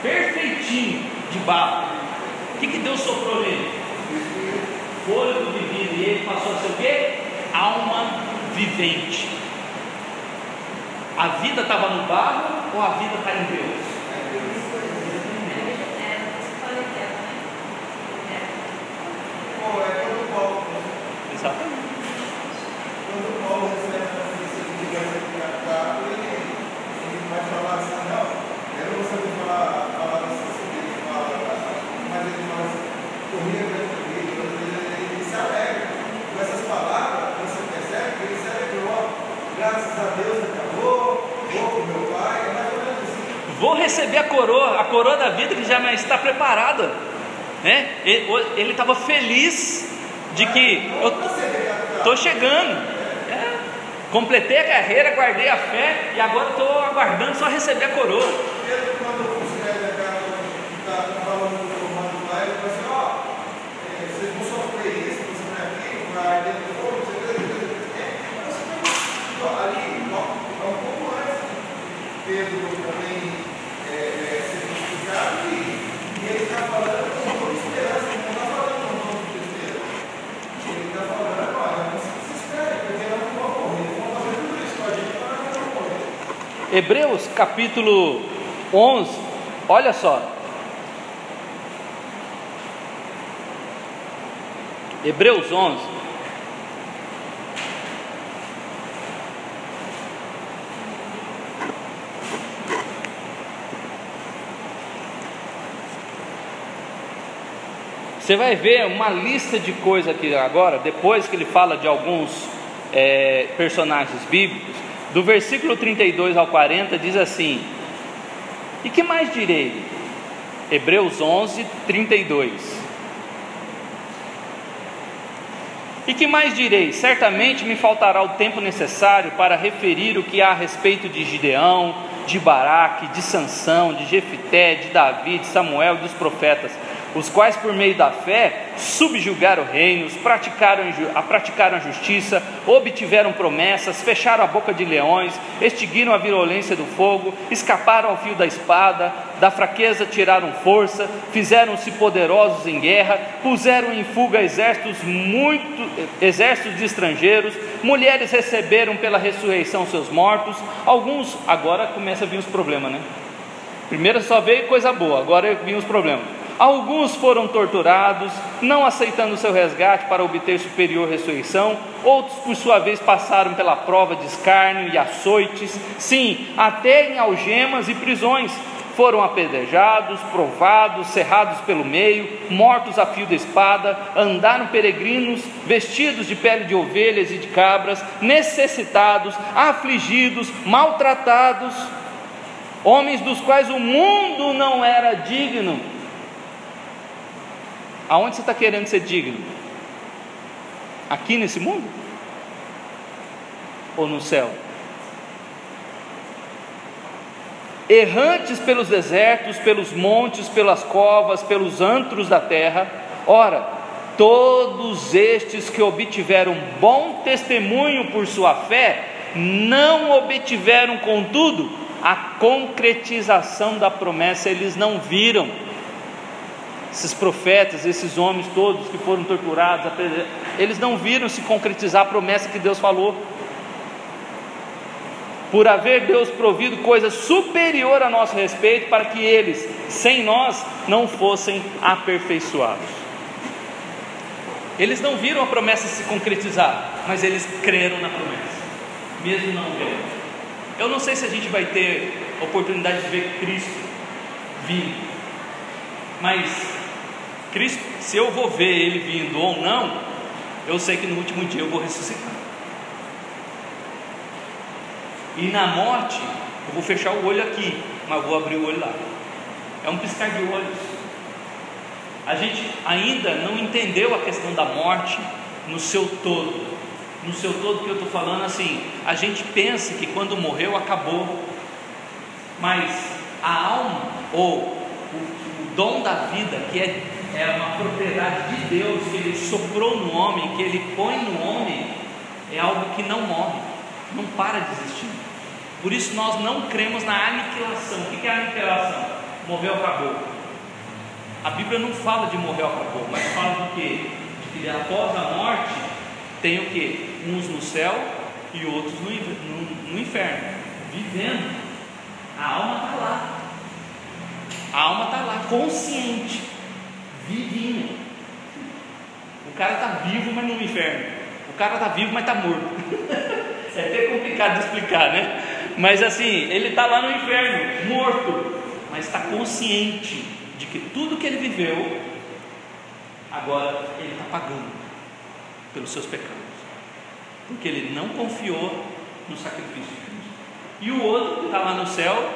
Speaker 1: perfeitinho, de barro. O que, que Deus soprou nele? fôlego de vida e ele passou a ser o quê? Alma vivente. A vida estava no barro ou a vida está em Deus?
Speaker 2: Pô, é quando Paulo,
Speaker 1: Exatamente.
Speaker 2: quando Paulo recebe a notícia de que vai ser tratado, ele, ele vai falar assim, não, eu não sei falar a palavra assim, ele fala, mas ele fala assim, corria grande vida, ele, ele se alegra. Com essas palavras, você percebe que ele se alegrou. Graças a Deus acabou, vou com meu pai, é mais ou menos assim.
Speaker 1: Vou receber a coroa, a coroa da vida que já está preparada. Né? Ele estava feliz de que eu estou chegando. É. Completei a carreira, guardei a fé e agora estou aguardando só receber a coroa.
Speaker 2: Pedro, quando escreve a carta, está falando do comando lá, ele fala assim, ó, é, vocês vão sofrer isso, você vai aqui, vai arder no fogo, você vai é, você vai- ó, ali, ó, é um pouco antes de Pedro também é, é, ser crucificado e, e ele está falando com toda esperança, ele não está falando com tom de tristeza. Ele está falando, olha, não se desespere, porque nós não vamos morrer, vamos fazer tudo isso com a gente, mas nós não vamos morrer.
Speaker 1: Hebreus capítulo 11, olha só. Hebreus 11. Você vai ver uma lista de coisas aqui agora, depois que ele fala de alguns é, personagens bíblicos, do versículo 32 ao 40 diz assim: E que mais direi? Hebreus 11, 32. E que mais direi? Certamente me faltará o tempo necessário para referir o que há a respeito de Gideão, de Baraque, de Sansão, de Jefité, de Davi, de Samuel e dos profetas, os quais por meio da fé subjugaram reinos, praticaram, a praticaram a justiça, obtiveram promessas, fecharam a boca de leões, extinguiram a violência do fogo, escaparam ao fio da espada, da fraqueza tiraram força, fizeram-se poderosos em guerra, puseram em fuga exércitos muito exércitos de estrangeiros, mulheres receberam pela ressurreição seus mortos, alguns agora começa a vir os problemas, né? Primeiro só veio coisa boa, agora vinham os problemas. Alguns foram torturados, não aceitando seu resgate para obter superior ressurreição, outros, por sua vez, passaram pela prova de escárnio e açoites, sim, até em algemas e prisões. Foram apedrejados, provados, cerrados pelo meio, mortos a fio da espada, andaram peregrinos, vestidos de pele de ovelhas e de cabras, necessitados, afligidos, maltratados, homens dos quais o mundo não era digno. Aonde você está querendo ser digno? Aqui nesse mundo? Ou no céu? Errantes pelos desertos, pelos montes, pelas covas, pelos antros da terra, ora, todos estes que obtiveram bom testemunho por sua fé, não obtiveram, contudo, a concretização da promessa, eles não viram esses profetas, esses homens todos que foram torturados, eles não viram se concretizar a promessa que Deus falou. Por haver Deus provido coisa superior a nosso respeito, para que eles, sem nós, não fossem aperfeiçoados. Eles não viram a promessa se concretizar, mas eles creram na promessa, mesmo não vendo. Eu não sei se a gente vai ter oportunidade de ver Cristo vir, mas Cristo, se eu vou ver Ele vindo ou não, eu sei que no último dia eu vou ressuscitar. E na morte, eu vou fechar o olho aqui, mas vou abrir o olho lá. É um piscar de olhos. A gente ainda não entendeu a questão da morte no seu todo. No seu todo que eu estou falando assim, a gente pensa que quando morreu acabou, mas a alma ou dom da vida, que é, é uma propriedade de Deus que Ele soprou no homem, que Ele põe no homem, é algo que não morre, não para de existir. Por isso nós não cremos na aniquilação. O que é aniquilação? Morreu, acabou. A Bíblia não fala de morreu, acabou, mas fala do que? De E após a morte, tem o que? Uns no céu e outros no, no, no inferno, vivendo. A alma está lá. A alma está lá, consciente, vivinha. O cara está vivo, mas no inferno. O cara está vivo, mas está morto. é até complicado de explicar, né? Mas assim, ele está lá no inferno, morto, mas está consciente de que tudo que ele viveu, agora ele está pagando pelos seus pecados, porque ele não confiou no sacrifício de Cristo. E o outro que está lá no céu,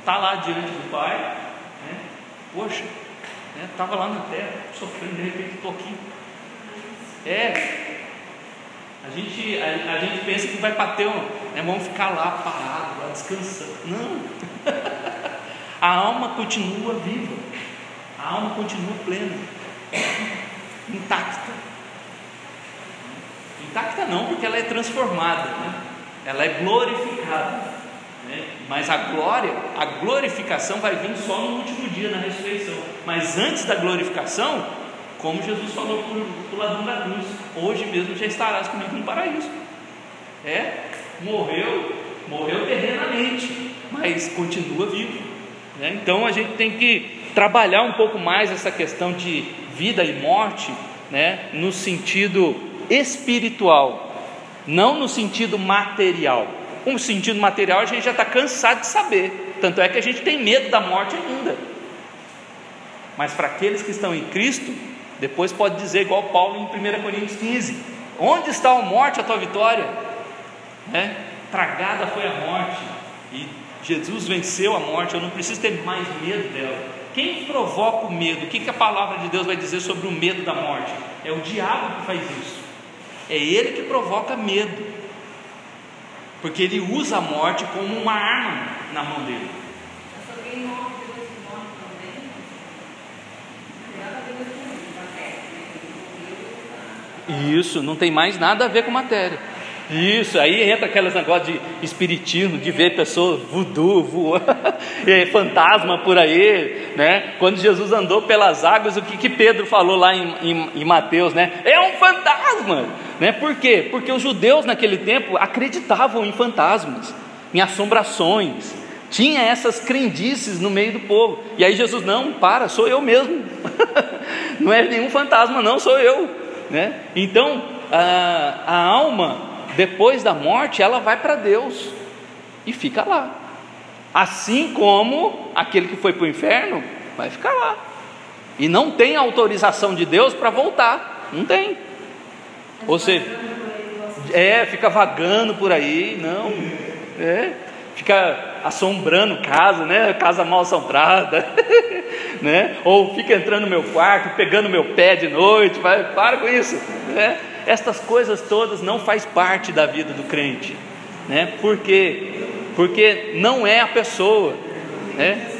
Speaker 1: está lá diante do Pai? Poxa, estava né? lá na terra, sofrendo, de repente estou aqui. É, a gente, a, a, gente pensa que vai bater, né, vamos ficar lá parado, lá descansando. Não, a alma continua viva, a alma continua plena, intacta. Intacta não, porque ela é transformada, né? ela é glorificada. Né? Mas a glória, a glorificação vai vir só no último dia, na ressurreição. Mas antes da glorificação, como Jesus falou para o ladrão da cruz, hoje mesmo já estarás comigo no paraíso. É, morreu, morreu terrenamente, mas continua vivo. Né? Então a gente tem que trabalhar um pouco mais essa questão de vida e morte, né? no sentido espiritual, não no sentido material. Com sentido material a gente já está cansado de saber, tanto é que a gente tem medo da morte ainda. Mas para aqueles que estão em Cristo, depois pode dizer, igual Paulo em 1 Coríntios 15: Onde está a morte, a tua vitória? É, tragada foi a morte, e Jesus venceu a morte, eu não preciso ter mais medo dela. Quem provoca o medo? O que, que a palavra de Deus vai dizer sobre o medo da morte? É o diabo que faz isso, é ele que provoca medo, porque ele usa a morte como uma arma na mão dele. Isso, não tem mais nada a ver com matéria. Isso, aí entra aqueles negócios de espiritismo, de ver pessoas voodoo, voando, fantasma por aí, né? Quando Jesus andou pelas águas, o que, que Pedro falou lá em, em, em Mateus, né? É um fantasma, né? Por quê? Porque os judeus naquele tempo acreditavam em fantasmas, em assombrações, tinha essas crendices no meio do povo. E aí Jesus, não, para, sou eu mesmo. não é nenhum fantasma, não, sou eu. Né? Então, a, a alma, depois da morte, ela vai para Deus e fica lá. Assim como aquele que foi para o inferno vai ficar lá. E não tem autorização de Deus para voltar. Não tem. Ou seja, é, fica vagando por aí, não. É, fica assombrando casa, né? Casa mal assombrada, né? Ou fica entrando no meu quarto, pegando meu pé de noite, vai, para com isso, né? Estas coisas todas não faz parte da vida do crente, né? Por quê? Porque não é a pessoa, né?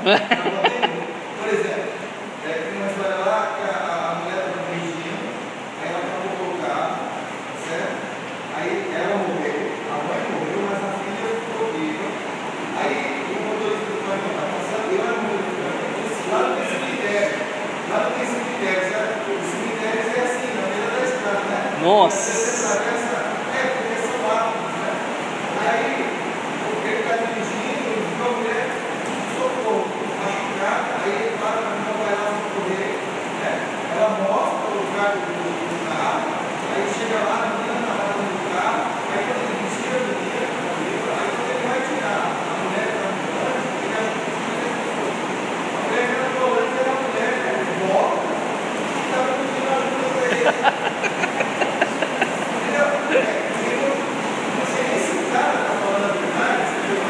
Speaker 2: Por exemplo, é, tem uma história lá que a, a mulher estava dirigindo, aí ela acabou com o carro, certo? Aí ela morreu, a mãe morreu, mas a filha ficou viva. Aí o motorista do caminhão está passando, eu era motorista do caminhão, disse, lá não tem cemitério, lá não tem cemitério, certo? O cemitério é assim, na beira da estrada, né?
Speaker 1: Nossa!
Speaker 2: Você atravessa, é, porque são átomos, né? Aí, ele está dirigindo, viu a mulher, socorro, machucada, aí ele para para não vai lá socorrer, né? Ela mostra o lugar do, do carro, aí chega lá, a menina na roda do carro, aí quando ele tira a menina, aí quando ele vai tirar a mulher da ambulância, ele acha que a mulher que era ambulância era a mulher, né? volta, e estava pedindo ajuda para ele. Entendeu? É, não sei nem se o cara está falando a verdade, se ele vai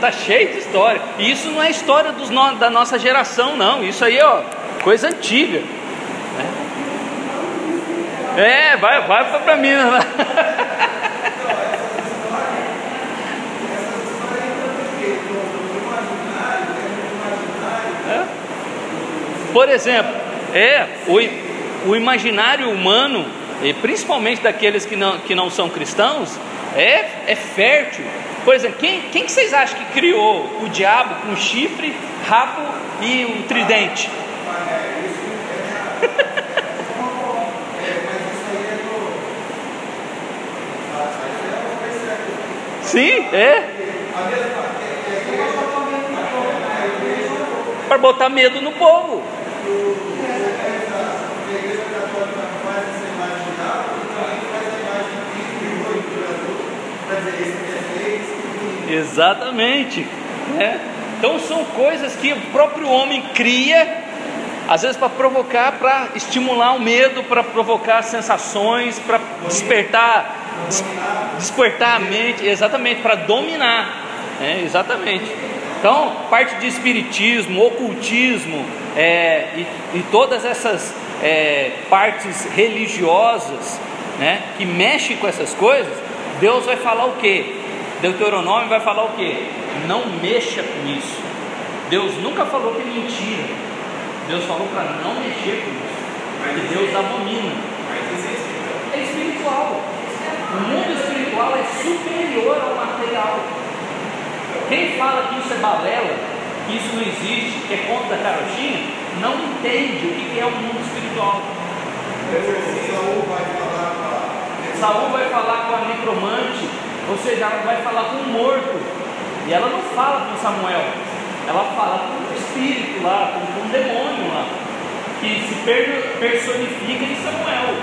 Speaker 1: Tá cheio de história. E isso não é história dos no, da nossa geração, não. Isso aí, ó, coisa antiga. Né? É, vai, vai para Minas lá. É. Por exemplo, é o, o imaginário humano, e principalmente daqueles que não, que não são cristãos, é, é fértil. Por exemplo, quem, quem que vocês acham que criou o diabo com chifre, rabo e um tridente? Sim, é. Para botar medo no povo. Exatamente. Né? Então são coisas que o próprio homem cria, às vezes para provocar, para estimular o medo, para provocar sensações, para despertar, despertar a mente, exatamente, para dominar. Né? Exatamente. Então, parte de espiritismo, ocultismo é, e, e, todas essas é, partes religiosas né, que mexem com essas coisas, Deus vai falar o que? Deuteronômio vai falar o que? Não mexa com isso. Deus nunca falou que é mentira. Deus falou para não mexer com isso. Porque Deus abomina. É espiritual. O mundo espiritual é superior ao material. Quem fala que isso é balela, que isso não existe, que é contra a carochinha, não entende o que é o mundo espiritual. Saul vai falar com a necromante ou seja, ela vai falar com o morto. E ela não fala com Samuel, ela fala com o espírito lá, com, com o demônio lá, que se personifica em Samuel.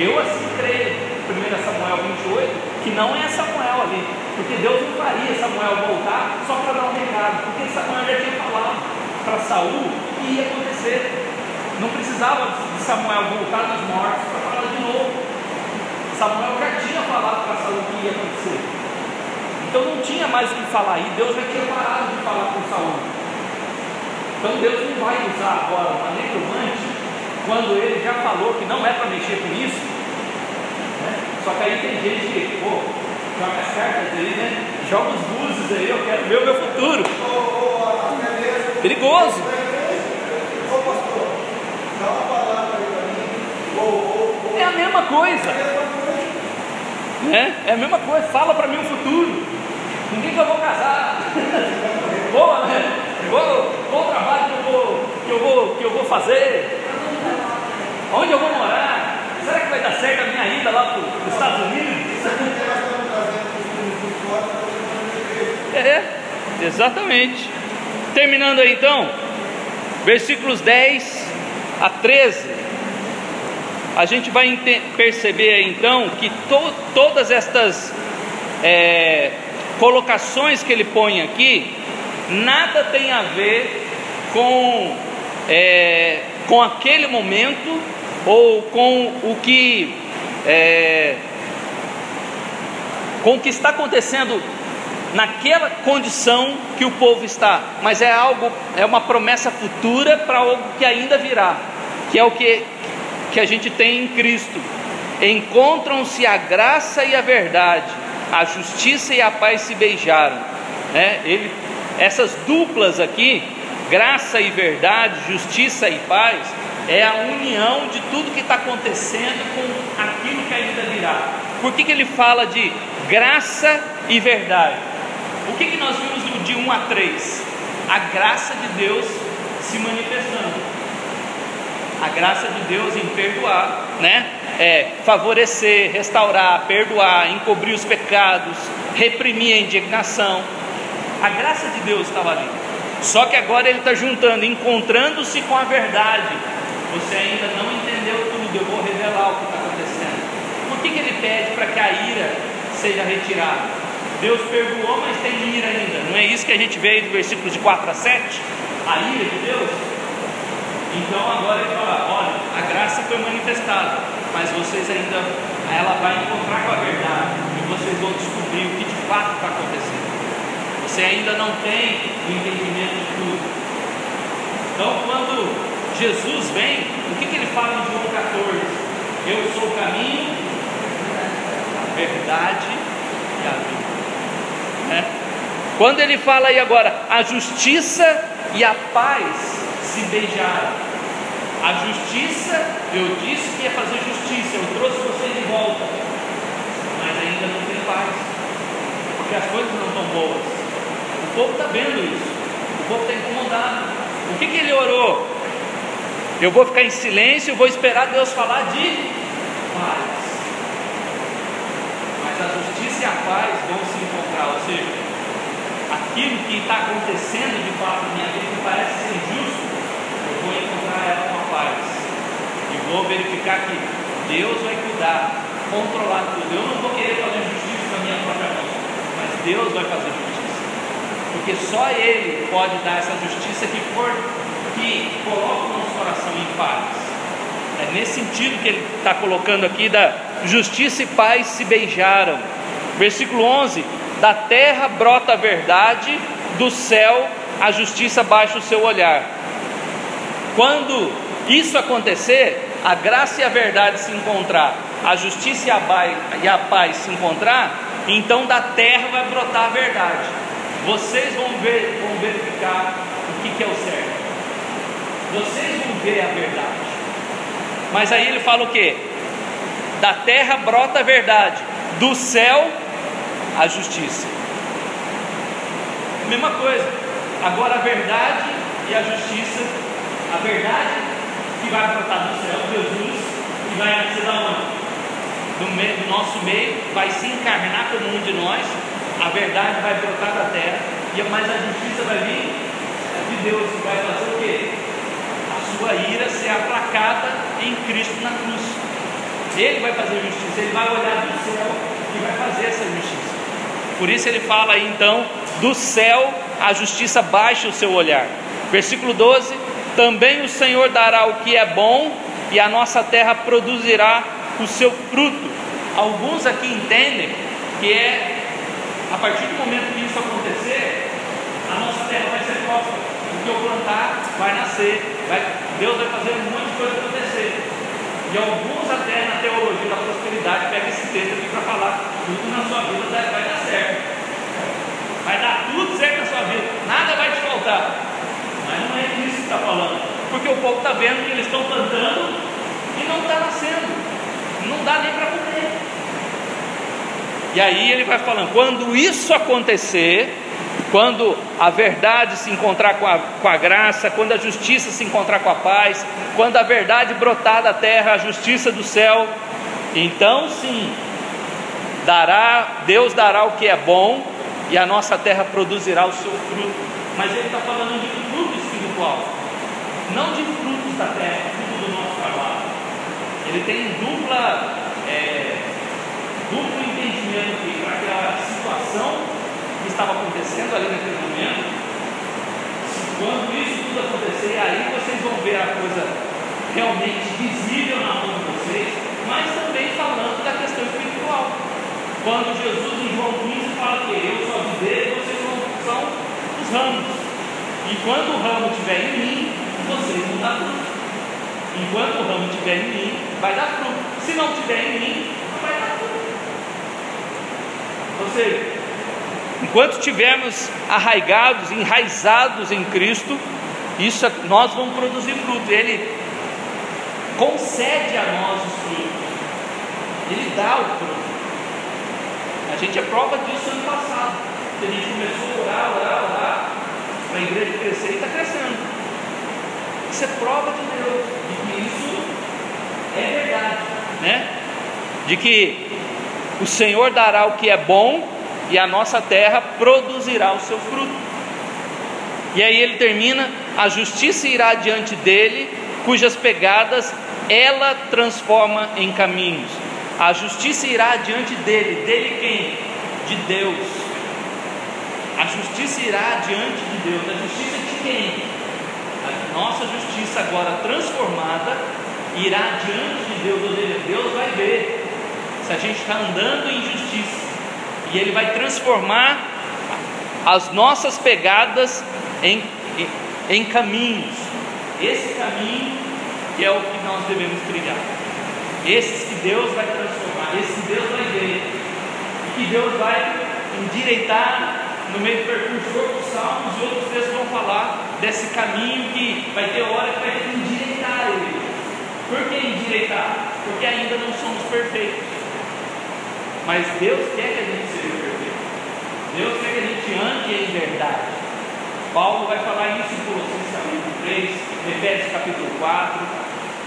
Speaker 1: Eu assim creio, 1 Samuel 28, que não é Samuel ali, porque Deus não faria Samuel voltar só para dar um recado, porque Samuel já tinha falado para Saul que ia acontecer. Não precisava de Samuel voltar dos mortos para falar de novo. Samuel já tinha falado para Saul o que ia acontecer. Então não tinha mais o que falar, e Deus já tinha parado de falar com Saul. Então Deus não vai usar agora uma necromante quando ele já falou que não é para mexer com isso. Né? Só que aí tem gente que, pô, joga as cartas aí, né? Joga os búzios aí, eu quero ver o meu futuro. Perigoso. É a mesma coisa. É, é a mesma coisa, fala para mim o futuro. Com quem que eu vou casar? Boa, né? Qual, qual trabalho que eu, vou, que, eu vou, que eu vou fazer? Onde eu vou morar? Será que vai dar certo a minha ida lá para os Estados Unidos? É, exatamente. Terminando aí então, versículos 10 a 13 a gente vai perceber então que to todas estas é, colocações que ele põe aqui, nada tem a ver com, é, com aquele momento ou com o que é, com o que está acontecendo naquela condição que o povo está, mas é algo, é uma promessa futura para algo que ainda virá, que é o que que a gente tem em Cristo. Encontram-se a graça e a verdade, a justiça e a paz se beijaram. Né? Ele, essas duplas aqui, graça e verdade, justiça e paz, é a união de tudo que está acontecendo com aquilo que ainda virá. Por que, que ele fala de graça e verdade? O que, que nós vimos de 1 a 3? A graça de Deus se manifestando a graça de Deus em perdoar, né? É, favorecer, restaurar, perdoar, encobrir os pecados, reprimir a indignação. A graça de Deus estava ali. Só que agora ele está juntando, encontrando-se com a verdade. Você ainda não entendeu tudo, eu vou revelar o que está acontecendo. Por que, que ele pede para que a ira seja retirada? Deus perdoou, mas tem ira ainda. Não é isso que a gente vê do versículo de 4 a 7? A ira de Deus então agora ele fala, olha, a graça foi manifestada, mas vocês ainda, ela vai encontrar com a verdade e vocês vão descobrir o que de fato está acontecendo. Você ainda não tem o entendimento de tudo. Então, quando Jesus vem, o que, que ele fala em João 14? Eu sou o caminho, a verdade e a vida. Né? Quando ele fala aí agora, a justiça e a paz se beijaram. A justiça, eu disse que ia fazer justiça, eu trouxe vocês de volta, mas ainda não tem paz, porque as coisas não estão boas. O povo está vendo isso, o povo está incomodado. O que, que ele orou? Eu vou ficar em silêncio, vou esperar Deus falar de paz. Mas a justiça e a paz vão se encontrar, ou seja, aquilo que está acontecendo de fato na minha vida parece ser injusto, eu vou encontrar ela com a E vou verificar que Deus vai cuidar, controlar tudo. Eu não vou querer fazer justiça na minha própria mão, mas Deus vai fazer justiça. Porque só Ele pode dar essa justiça que for que coloca o nosso coração em paz. É nesse sentido que ele está colocando aqui da justiça e paz se beijaram. Versículo 11: Da terra brota a verdade, do céu a justiça baixa o seu olhar. Quando isso acontecer, a graça e a verdade se encontrar, a justiça e a paz se encontrar, então da terra vai brotar a verdade. Vocês vão ver, vão verificar o que, que é o certo. Vocês vão ver a verdade. Mas aí ele fala o que? Da terra brota a verdade, do céu a justiça. Mesma coisa. Agora a verdade e a justiça, a verdade que vai brotar do céu, Jesus, e vai nascer da onde? Do, meio, do nosso meio, vai se encarnar como um de nós, a verdade vai brotar da terra, e mas a justiça vai vir de Deus, vai fazer o quê? A sua ira ser aplacada em Cristo na cruz. Ele vai fazer justiça, ele vai olhar do céu e vai fazer essa justiça. Por isso ele fala aí então, do céu a justiça baixa o seu olhar. Versículo 12: Também o Senhor dará o que é bom, e a nossa terra produzirá o seu fruto. Alguns aqui entendem que é a partir do momento que isso acontecer, a nossa terra vai ser próspera. O que eu plantar vai nascer, vai, Deus vai fazer um monte de coisa acontecer. E alguns até na teologia da prosperidade pegam esse texto aqui para falar tudo na sua vida vai dar certo. Vai dar tudo certo na sua vida, nada vai te faltar. Mas não é isso que está falando. Porque o povo está vendo que eles estão plantando e não está nascendo. Não dá nem para comer. E aí ele vai falando: quando isso acontecer, quando a verdade se encontrar com a, com a graça, quando a justiça se encontrar com a paz, quando a verdade brotar da terra, a justiça do céu, então sim, dará, Deus dará o que é bom e a nossa terra produzirá o seu fruto. Mas ele está falando de fruto espiritual, não de frutos da terra, fruto do nosso trabalho. Ele tem dupla, é, duplo entendimento para aquela situação que estava acontecendo ali naquele momento, quando isso tudo acontecer, aí vocês vão ver a coisa realmente visível na mão de vocês, mas também falando da questão espiritual. Quando Jesus em João 15 fala que eu sou a videira e vocês são os ramos. E quando o ramo estiver em mim, vocês vão dar fruto. Enquanto o ramo estiver em mim, vai dar fruto. Se não estiver em mim, não vai dar fruto. Ou seja, Enquanto estivermos arraigados, enraizados em Cristo, isso é, nós vamos produzir fruto. Ele concede a nós os frutos. Ele dá o fruto. A gente é prova disso ano passado. A gente começou a orar, orar, orar, a igreja crescer e está crescendo. Isso é prova de Deus, de que isso é verdade, né? De que o Senhor dará o que é bom e a nossa terra produzirá o seu fruto. E aí ele termina: a justiça irá diante dele, cujas pegadas ela transforma em caminhos. A justiça irá diante dele, dele quem? De Deus. A justiça irá diante de Deus. A justiça de quem? A nossa justiça agora transformada irá diante de Deus, ou seja, Deus vai ver se a gente está andando em justiça e Ele vai transformar as nossas pegadas em, em, em caminhos. Esse caminho que é o que nós devemos trilhar. Esses que Deus vai transformar, esses que Deus vai ver, e que Deus vai endireitar no meio do percurso. Outros salmos e outros textos vão falar desse caminho que vai ter hora que vai ter que endireitar ele. Por que endireitar? Porque ainda não somos perfeitos. Mas Deus quer que a gente seja perfeito. Deus quer que a gente ande em verdade. Paulo vai falar isso em Colossenses capítulo 3, Efésios capítulo 4.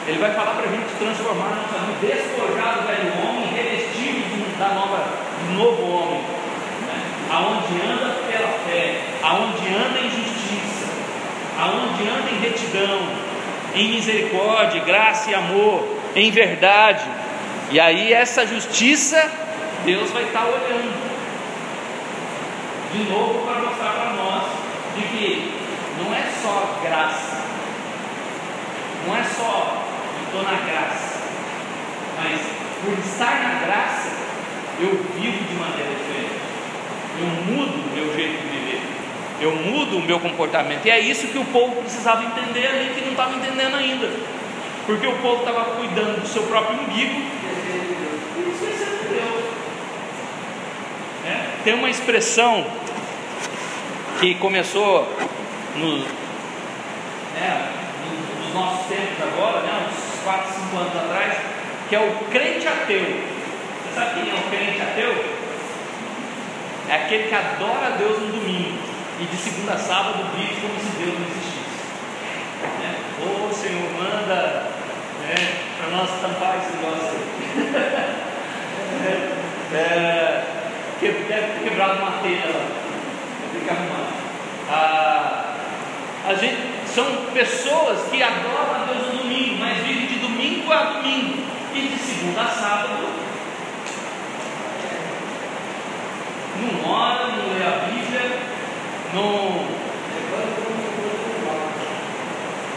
Speaker 1: Ele vai falar para a gente transformar nossa vida, despojar do velho homem, revestir da nova, do novo homem? Aonde anda pela fé, aonde anda em justiça, aonde anda em retidão, em misericórdia, graça e amor, em verdade. E aí essa justiça Deus vai estar olhando de novo para mostrar para nós de que não é só graça, não é só estou na graça, mas por estar na graça eu vivo de maneira diferente, eu mudo o meu jeito de viver, eu mudo o meu comportamento, e é isso que o povo precisava entender ali, que não estava entendendo ainda, porque o povo estava cuidando do seu próprio umbigo e esquecendo de Deus. É, tem uma expressão que começou no, né, nos nossos tempos agora, né, uns 4, 5 anos atrás, que é o crente ateu. Você sabe quem é o crente ateu? É aquele que adora a Deus no domingo e de segunda a sábado vive como se Deus não existisse. Né? Ô Senhor, manda né, para nós tampar esse negócio aí. é, deve ter quebrado uma telha lá tem que arrumar. Ah, a gente, são pessoas que adoram a Deus no domingo, mas vivem de domingo a domingo e de segunda a sábado. Não ora, não lê a Bíblia, não.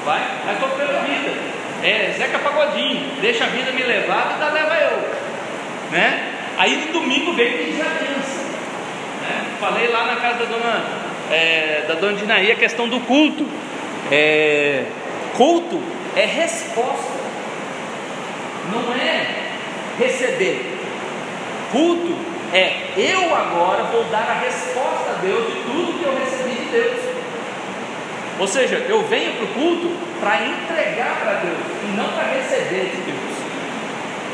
Speaker 1: Vai, vai tocando a vida. É, Zeca Pagodinho, deixa a vida me levar, vida leva eu. Né? Aí no domingo vem pedir a bênção. Né? Falei lá na casa da dona, é, da dona Dinaí a questão do culto. É, culto é resposta, não é receber. Culto é eu agora vou dar a resposta a Deus de tudo que eu recebi de Deus. Ou seja, eu venho para o culto para entregar para Deus e não para receber de Deus.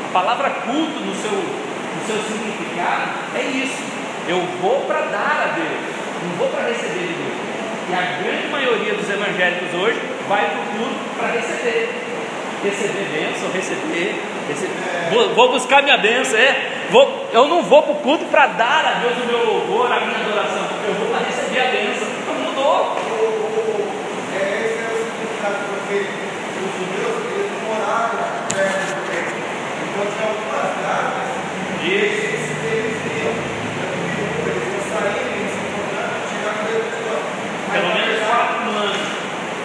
Speaker 1: A palavra culto no seu, no seu significado é isso. Eu vou para dar a Deus, não vou para receber de Deus. E a grande maioria dos evangélicos hoje vai para o culto para receber. Receber bênção, receber, receber. Vou, buscar minha bênção, é. Vou, eu não vou para o culto para dar a Deus o meu louvor, a minha adoração. Eu vou para receber a bênção. Então mudou.
Speaker 2: É, esse é o significado, porque os judeus, eles moravam perto do templo. Então tinha algumas datas.
Speaker 1: Isso. Pelo menos quatro anos.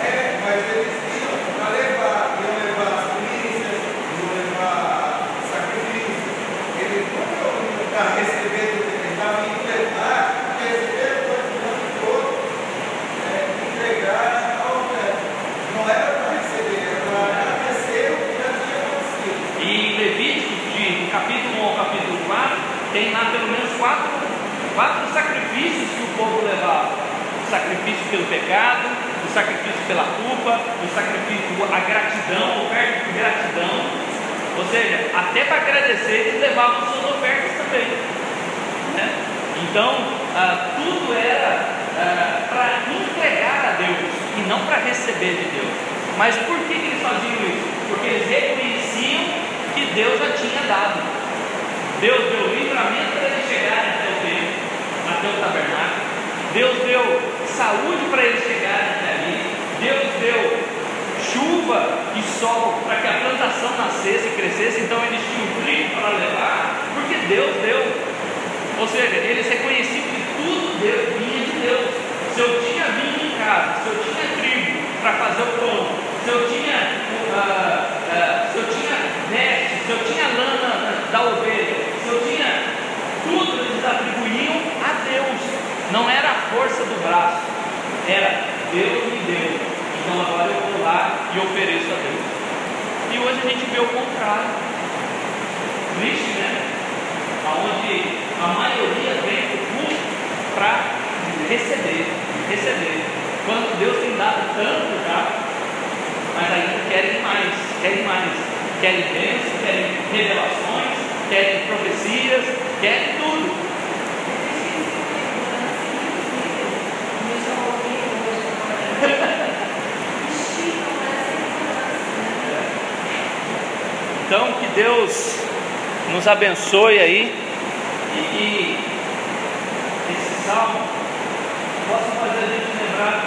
Speaker 2: É, mas eles iam para levar, iam levar as primícias, iam levar sacrifícios. Eles não iam para receber, eles estavam indo levar, receber o ano todo, é, entregar ao Não era para receber, era para agradecer o que já tinha acontecido.
Speaker 1: E Levítico, de capítulo 1 ao capítulo 4, tem lá pelo menos quatro, quatro sacrifícios que o povo levava o sacrifício pelo pecado, o sacrifício pela culpa, o sacrifício, a gratidão, oferta de gratidão. Ou seja, até para agradecer eles levavam suas ofertas também. Né? Então, ah, tudo era ah, para entregar a Deus e não para receber de Deus. Mas por que, eles faziam isso? Porque eles reconheciam que Deus já tinha dado. Deus deu livramento para eles chegarem até o templo, até o tabernáculo. Deus deu saúde para eles chegarem até ali. Deus deu chuva e sol para que a plantação nascesse e crescesse, então eles tinham trigo para levar, porque Deus deu. Ou seja, eles reconheciam que tudo Deus vinha de Deus. Se eu tinha vinho em casa, se eu tinha trigo para fazer o pão, se eu tinha, uh, uh, se eu tinha veste, se eu tinha lana da ovelha, se eu tinha tudo eles atribuíam. Não era a força do braço era Deus me deu, então agora eu vou lá e ofereço a Deus. E hoje a gente vê o contrário. Triste, né? Onde a maioria vem para o culto para receber, receber. Quando Deus tem dado tanto já, mas ainda querem mais, querem mais. Querem bênçãos, querem revelações, querem profecias, querem tudo. Então, que Deus nos abençoe aí e que esse salmo possa fazer a gente lembrar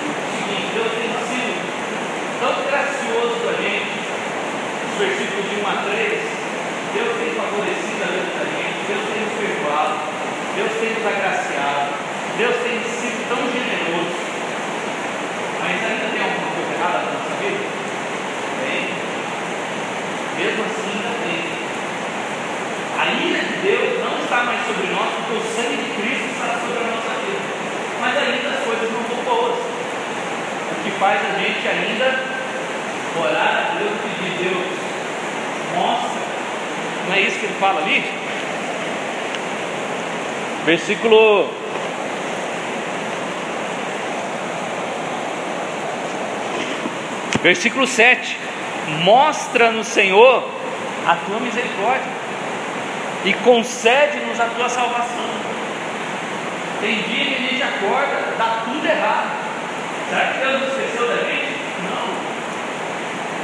Speaker 1: o seguinte: Deus tem sido tão gracioso com a gente, os versículos de 1 a 3. Deus tem favorecido a vida da gente, Deus tem nos perdoado, Deus tem nos agraciado, Deus tem sido tão generoso. Mas ainda tem alguma coisa errada na nossa vida? Mesmo assim ainda tem. A ira de Deus não está mais sobre nós, porque o sangue de Cristo está sobre a nossa vida. Mas ainda as coisas não estão boas. O que faz a gente ainda orar a Deus e pedir, Deus, mostra. Não é isso que ele fala ali? Versículo Versículo 7 mostra no Senhor a tua misericórdia e concede-nos a tua salvação. Tem dia que a gente acorda, dá tudo errado. Será que Deus esqueceu da gente? Não.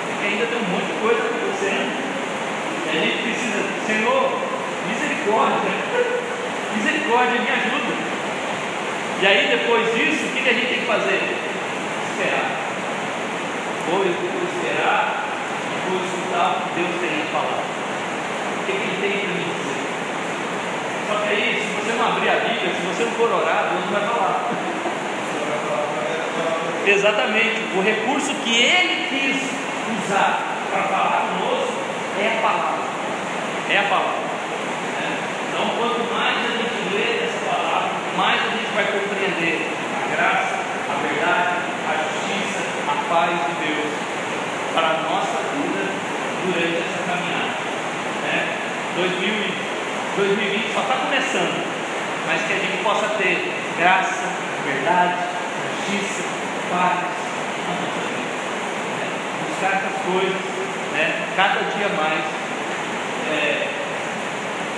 Speaker 1: Porque ainda tem um monte de coisa acontecendo. E a gente precisa, Senhor, misericórdia, misericórdia, me ajuda. E aí depois disso, o que a gente tem que fazer? Esperar. Ou esperar escutar o que Deus tem a falar. O que, Ele tem para me dizer. Só que aí, se você não abrir a Bíblia, se você não for orar, Deus não vai falar. Exatamente. O recurso que Ele quis usar para falar conosco é a palavra. É a palavra. Então, quanto mais a gente lê essa palavra, mais a gente vai compreender a graça, a verdade, a justiça, a paz de Deus para a nossa durante essa caminhada. Né? 2020 só está começando, mas que a gente possa ter graça, verdade, justiça, paz vida. Né? Buscar essas coisas, né? cada dia mais, é,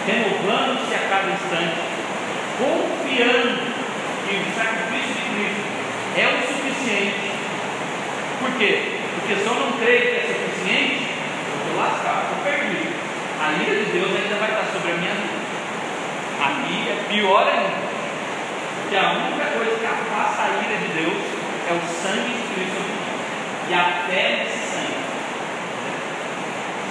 Speaker 1: renovando-se a cada instante, confiando que o sacrifício de Cristo é o suficiente. Por quê? Porque se eu não creio que é suficiente, lascado, estou perdido. A ira de Deus ainda vai estar sobre a minha vida. Aqui é pior ainda. Porque a única coisa que afasta a ira de Deus é o sangue de Cristo e a fé nesse sangue.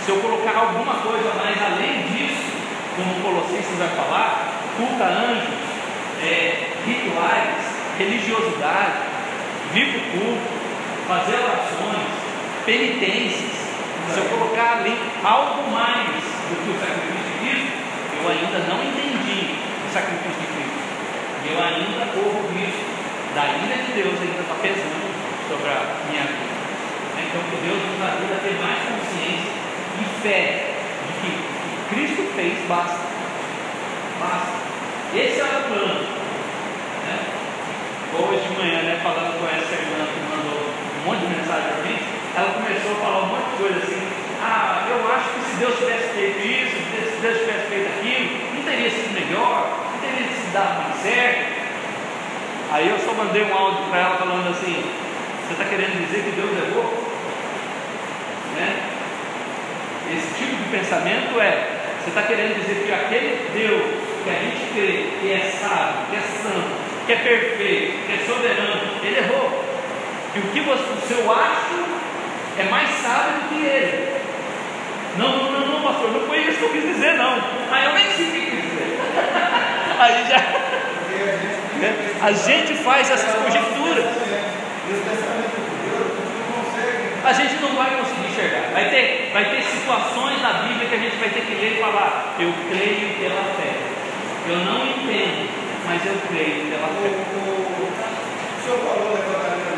Speaker 1: Se eu colocar alguma coisa mais além disso, como o Colossenses vai falar, culta anjos, é, rituais, religiosidade, vivo culto, fazer orações, penitências, se eu colocar ali algo mais do que o sacrifício de Cristo, eu ainda não entendi o sacrifício de Cristo. Eu ainda corro risco da ira de Deus ainda está pesando sobre a minha vida. Então que Deus nos ajude a ter mais consciência e fé de que o que Cristo fez basta. Basta. Esse é o plano. Né? Hoje de manhã, né, falando com essa irmã que mandou um monte de mensagem para mim, ela começou a falar um monte de coisa assim. Ah, eu acho que se Deus tivesse feito isso, se Deus tivesse feito aquilo, não teria sido melhor, não teria sido dado mais certo. Aí eu só mandei um áudio para ela falando assim: Você está querendo dizer que Deus errou? Né? Esse tipo de pensamento é: Você está querendo dizer que aquele Deus que a gente crê, que é sábio, que é santo, que é perfeito, que é soberano, ele errou. E o que você, o seu acho é mais sábio do que ele. Não, não, não, pastor, não foi isso que eu quis dizer, não. Aí eu nem sei o que quis dizer. Aí já. A gente faz essas conjecturas. A gente não vai conseguir enxergar. Vai ter, vai ter situações na Bíblia que a gente vai ter que ler e falar: Eu creio pela fé. Eu não entendo. mas eu creio pela fé.
Speaker 2: o, o senhor falou daquela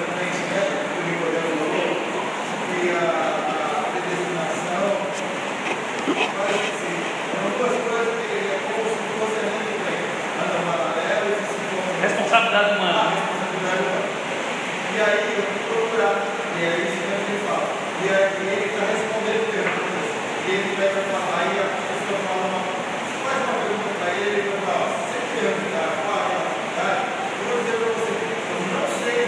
Speaker 1: Responsabilidade
Speaker 2: a
Speaker 1: humana.
Speaker 2: responsabilidade humana. E aí eu procurar, e aí isso mesmo que fala. E aí ele está respondendo perguntas. E ele pega e fala, aí a pessoa fala uma, faz uma pergunta para ele, ele vai falar, se você perguntar qual é a verdade, eu vou dizer para você, eu não sei,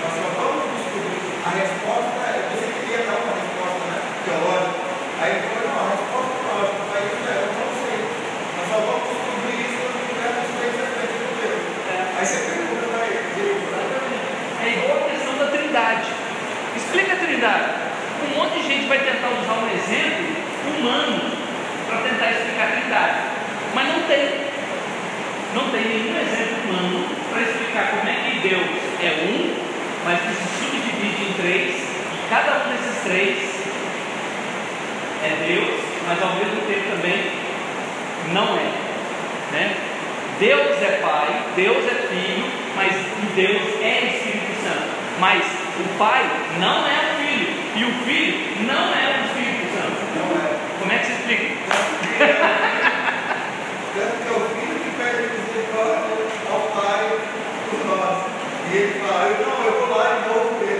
Speaker 2: nós só vamos descobrir. A resposta, é, você queria dar uma resposta né, teológica. Aí ele falou, não, a resposta teológica para isso é, eu não sei. Nós só vamos descobrir isso quando tivermos feito a frente do Deus. Aí você pergunta para ele, Deus,
Speaker 1: É igual a questão da trindade. Explica a trindade. Um monte de gente vai tentar usar um exemplo humano para tentar explicar a trindade. Mas não tem. Não tem nenhum exemplo humano para explicar como é que Deus é um, mas que se subdivide em três, e cada um desses três é Deus, mas ao mesmo tempo também não é. Né? Deus é Pai, Deus é Filho, mas Deus é Espírito Santo. Mas o Pai não é e o Filho não é o Espírito Santo.
Speaker 2: não é.
Speaker 1: Como é que se explica?
Speaker 2: Tanto que é o filho que pede misericórdia ao pai por nós. E ele fala, eu não, eu vou lá e vou ver.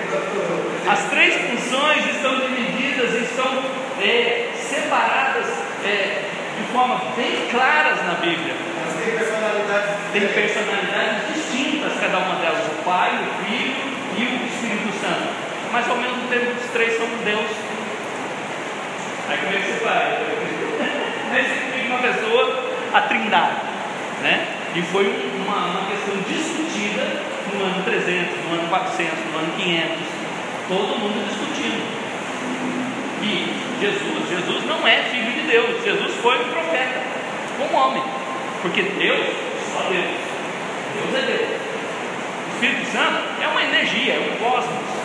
Speaker 1: As três funções estão divididas e estão é, separadas é, de forma bem claras na Bíblia.
Speaker 2: Mas tem personalidades
Speaker 1: Tem personalidades distintas, cada uma delas, o Pai, o Filho e o Espírito Santo. Mas ao mesmo tempo os três são Deus. Aí como é que você faz? Nesse explica uma pessoa a trindade. Né? E foi um- uma, uma questão discutida no ano 300, no ano 400, no ano 500. Todo mundo discutindo. E Jesus, Jesus não é filho de Deus, Jesus foi um profeta, um homem, porque Deus, só Deus, Deus é Deus. O Espírito Santo é uma energia, é um cosmos.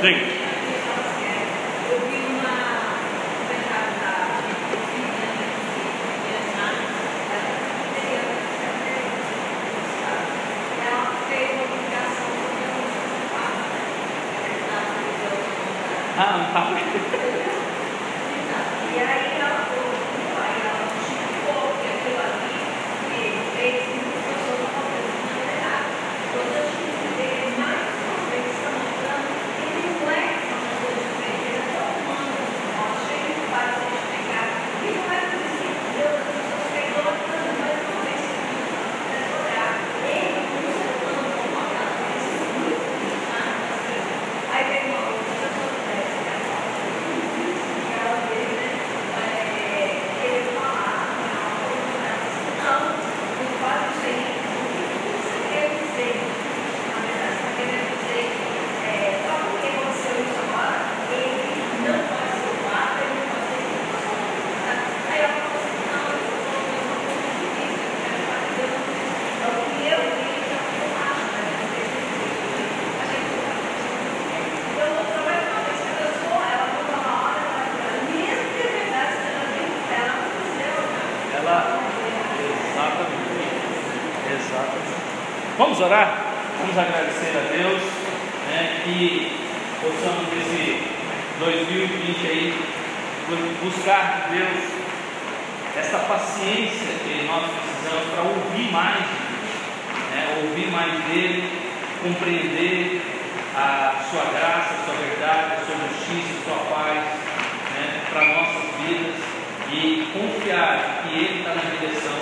Speaker 1: Diga.
Speaker 3: Eu vi uma comentário da ela fez uma publicação sobre a
Speaker 1: Ah, tá.
Speaker 3: E aí ela falou, aí ela explicou que aquilo ali que fez com que as pessoas não podem maneira Quando eu expliquei mais uma vez que está mostrando, ele não é uma pessoa diferente, ele é tão humano, ó, cheio de paz, cheio de pecado. E não é por isso que Deus, as pessoas pegam tanto, mas uma vez que você olhar, ele, como ser humano, como uma casa, esses muito Aí tem uma outra pessoa que deve ela dele, né? É, ele falar, não, não faz isso aí. O que você quer dizer? Na verdade, você está querendo dizer, é, só porque aconteceu isso agora, ele não pode ser o lado, ele não pode ser isso. Aí ela falou assim, não, eu estou falando uma coisa difícil, eu quero fazer Deus. É o que eu vi, é o que eu acho, né? A gente não tá então, outra vez, uma vez que a pessoa, ela conta uma hora, ela vai falar, mesmo que é verdade, se ela viu, ela não fizer,
Speaker 1: Ela. Exatamente. Exatamente. Vamos orar? Vamos agradecer a Deus né, que possamos nesse 2020 aí buscar de Deus essa paciência que nós precisamos para ouvir mais de Deus, né, ouvir mais dele, compreender a sua graça, a sua verdade, a sua justiça, a sua paz né, para nossas vidas e confiar que Ele está na direção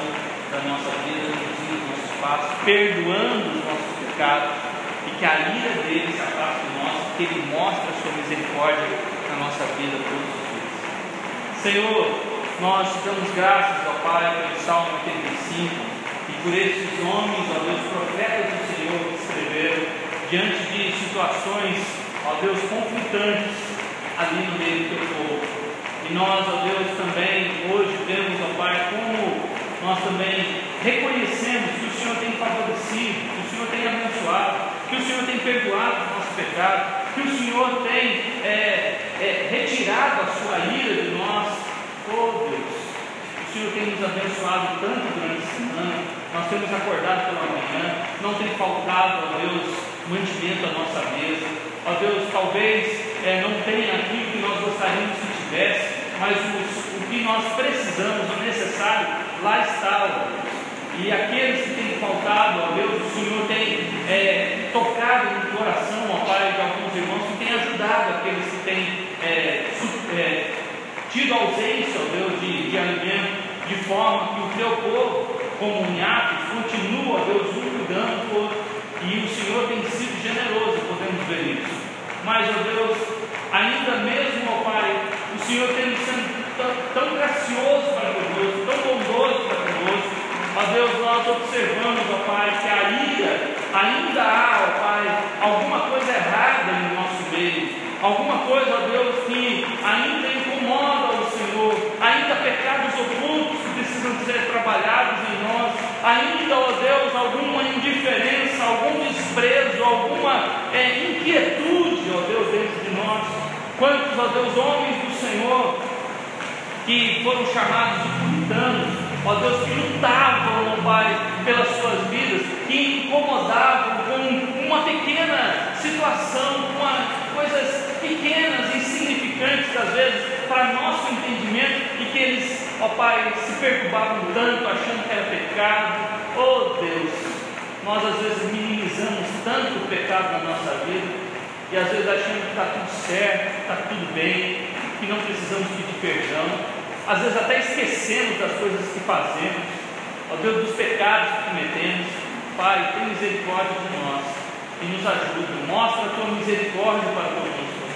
Speaker 1: da nossa vida, conduzindo os nossos passos, perdoando os nossos pecados e que a ira dele se afaste de nós, que Ele mostre a sua misericórdia na nossa vida todos os dias. Senhor, nós te damos graças, ó Pai, pelo Salmo 85 e por esses homens, ó Deus, profetas do Senhor que escreveram diante de situações, ó Deus, conflitantes ali no meio do teu povo. E nós, ó Deus, também hoje vemos, ó Pai, como nós também reconhecemos que o Senhor tem favorecido, que o Senhor tem abençoado, que o Senhor tem perdoado os nossos pecados, que o Senhor tem é, é, retirado a sua ira de nós Senhor tem nos abençoado tanto durante a semana, nós temos acordado pela manhã, não tem faltado, ó Deus, mantimento à nossa mesa. Ó Deus, talvez é, não tenha aquilo que nós gostaríamos que mas o, o que nós precisamos, o necessário, lá Deus. E aqueles que têm faltado, ó Deus, o Senhor tem é, tocado no coração, ó Pai, de alguns irmãos que têm ajudado aqueles que têm é, é, tido ausência, ó Deus, de, de alimento, de forma que o teu povo, como em Atos, continua, ó Deus, um cuidando do outro. E o Senhor tem sido generoso, podemos ver isso. Mas, ó Deus, ainda mesmo, ó Pai, Senhor tem sido tão, tão gracioso para conosco, tão bondoso para conosco. Ó Deus, nós observamos, ó Pai, que ainda, ainda há, ó Pai, alguma coisa errada no nosso meio, alguma coisa, ó Deus, que ainda incomoda o Senhor, ainda pecados ocultos que precisam ser trabalhados em nós, ainda, ó Deus, alguma indiferença, algum desprezo, alguma é, inquietude, ó Deus. Quantos, ó Deus, homens do Senhor que foram chamados de puritanos, ó Deus, que lutavam, ó Pai, pelas suas vidas, que incomodavam com uma pequena situação, com coisas pequenas, insignificantes às vezes, para nosso entendimento, e que eles, ó Pai, se perturbavam tanto, achando que era pecado. Oh Deus, nós às vezes minimizamos tanto o pecado na nossa vida, e às vezes achando que está certo, está tudo bem, que não precisamos pedir perdão às vezes até esquecemos das coisas que fazemos, ó Deus, dos pecados que cometemos. Pai, tem misericórdia de nós e nos ajuda, mostra a tua misericórdia para conosco.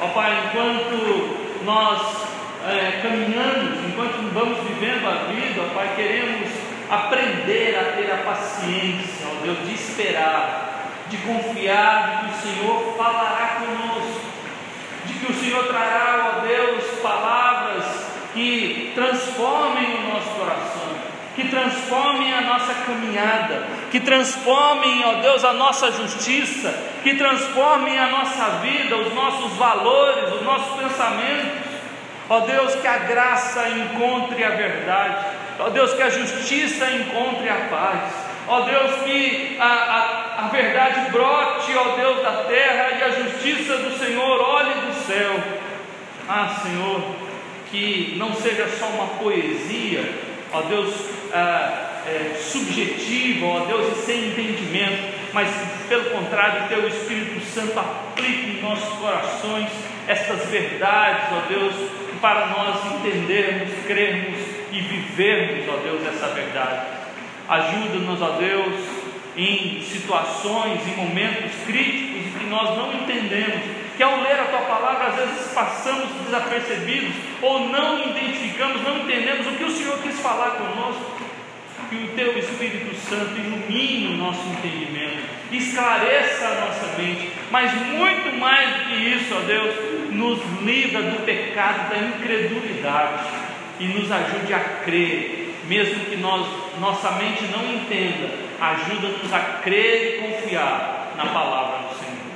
Speaker 1: Ó Pai, enquanto nós é, caminhamos, enquanto vamos vivendo a vida, ó Pai, queremos aprender a ter a paciência, ó Deus, de esperar, de confiar de que o Senhor falará conosco, de que o Senhor trará, ó Deus, palavras que transformem o nosso coração, que transformem a nossa caminhada, que transformem, ó Deus, a nossa justiça, que transformem a nossa vida, os nossos valores, os nossos pensamentos. Ó Deus, que a graça encontre a verdade, ó Deus, que a justiça encontre a paz, ó Deus, que a, a, a verdade brote, ó Deus, da terra e a justiça do Senhor olhe do céu. Ah, Senhor, que não seja só uma poesia, ó Deus, ah, é, subjetiva, ó Deus, e sem entendimento, mas pelo contrário, Teu Espírito Santo aplique em nossos corações estas verdades, ó Deus, para nós entendermos, crermos e vivermos, ó Deus, essa verdade. Ajuda-nos, ó Deus, em situações, em momentos críticos que nós não entendemos que ao ler a tua palavra, às vezes passamos desapercebidos, ou não identificamos, não entendemos o que o Senhor quis falar conosco. Que o teu Espírito Santo ilumine o nosso entendimento, esclareça a nossa mente, mas muito mais do que isso, ó Deus, nos livra do pecado da incredulidade e nos ajude a crer, mesmo que nós, nossa mente não entenda, ajuda-nos a crer e confiar na palavra do Senhor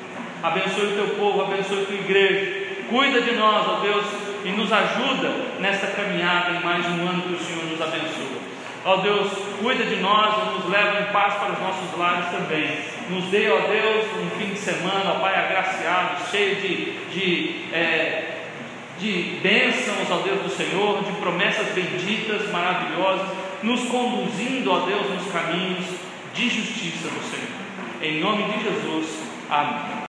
Speaker 1: abençoe o teu povo, abençoe a tua igreja, cuida de nós, ó Deus, e nos ajuda nessa caminhada em mais um ano que o Senhor nos abençoa. Ó Deus, cuida de nós e nos leva em paz para os nossos lares também. Nos dê, ó Deus, um fim de semana, ó Pai, agraciado, cheio de, de, é, de bênçãos, ó Deus do Senhor, de promessas benditas, maravilhosas, nos conduzindo, ó Deus, nos caminhos de justiça do Senhor. Em nome de Jesus, amém.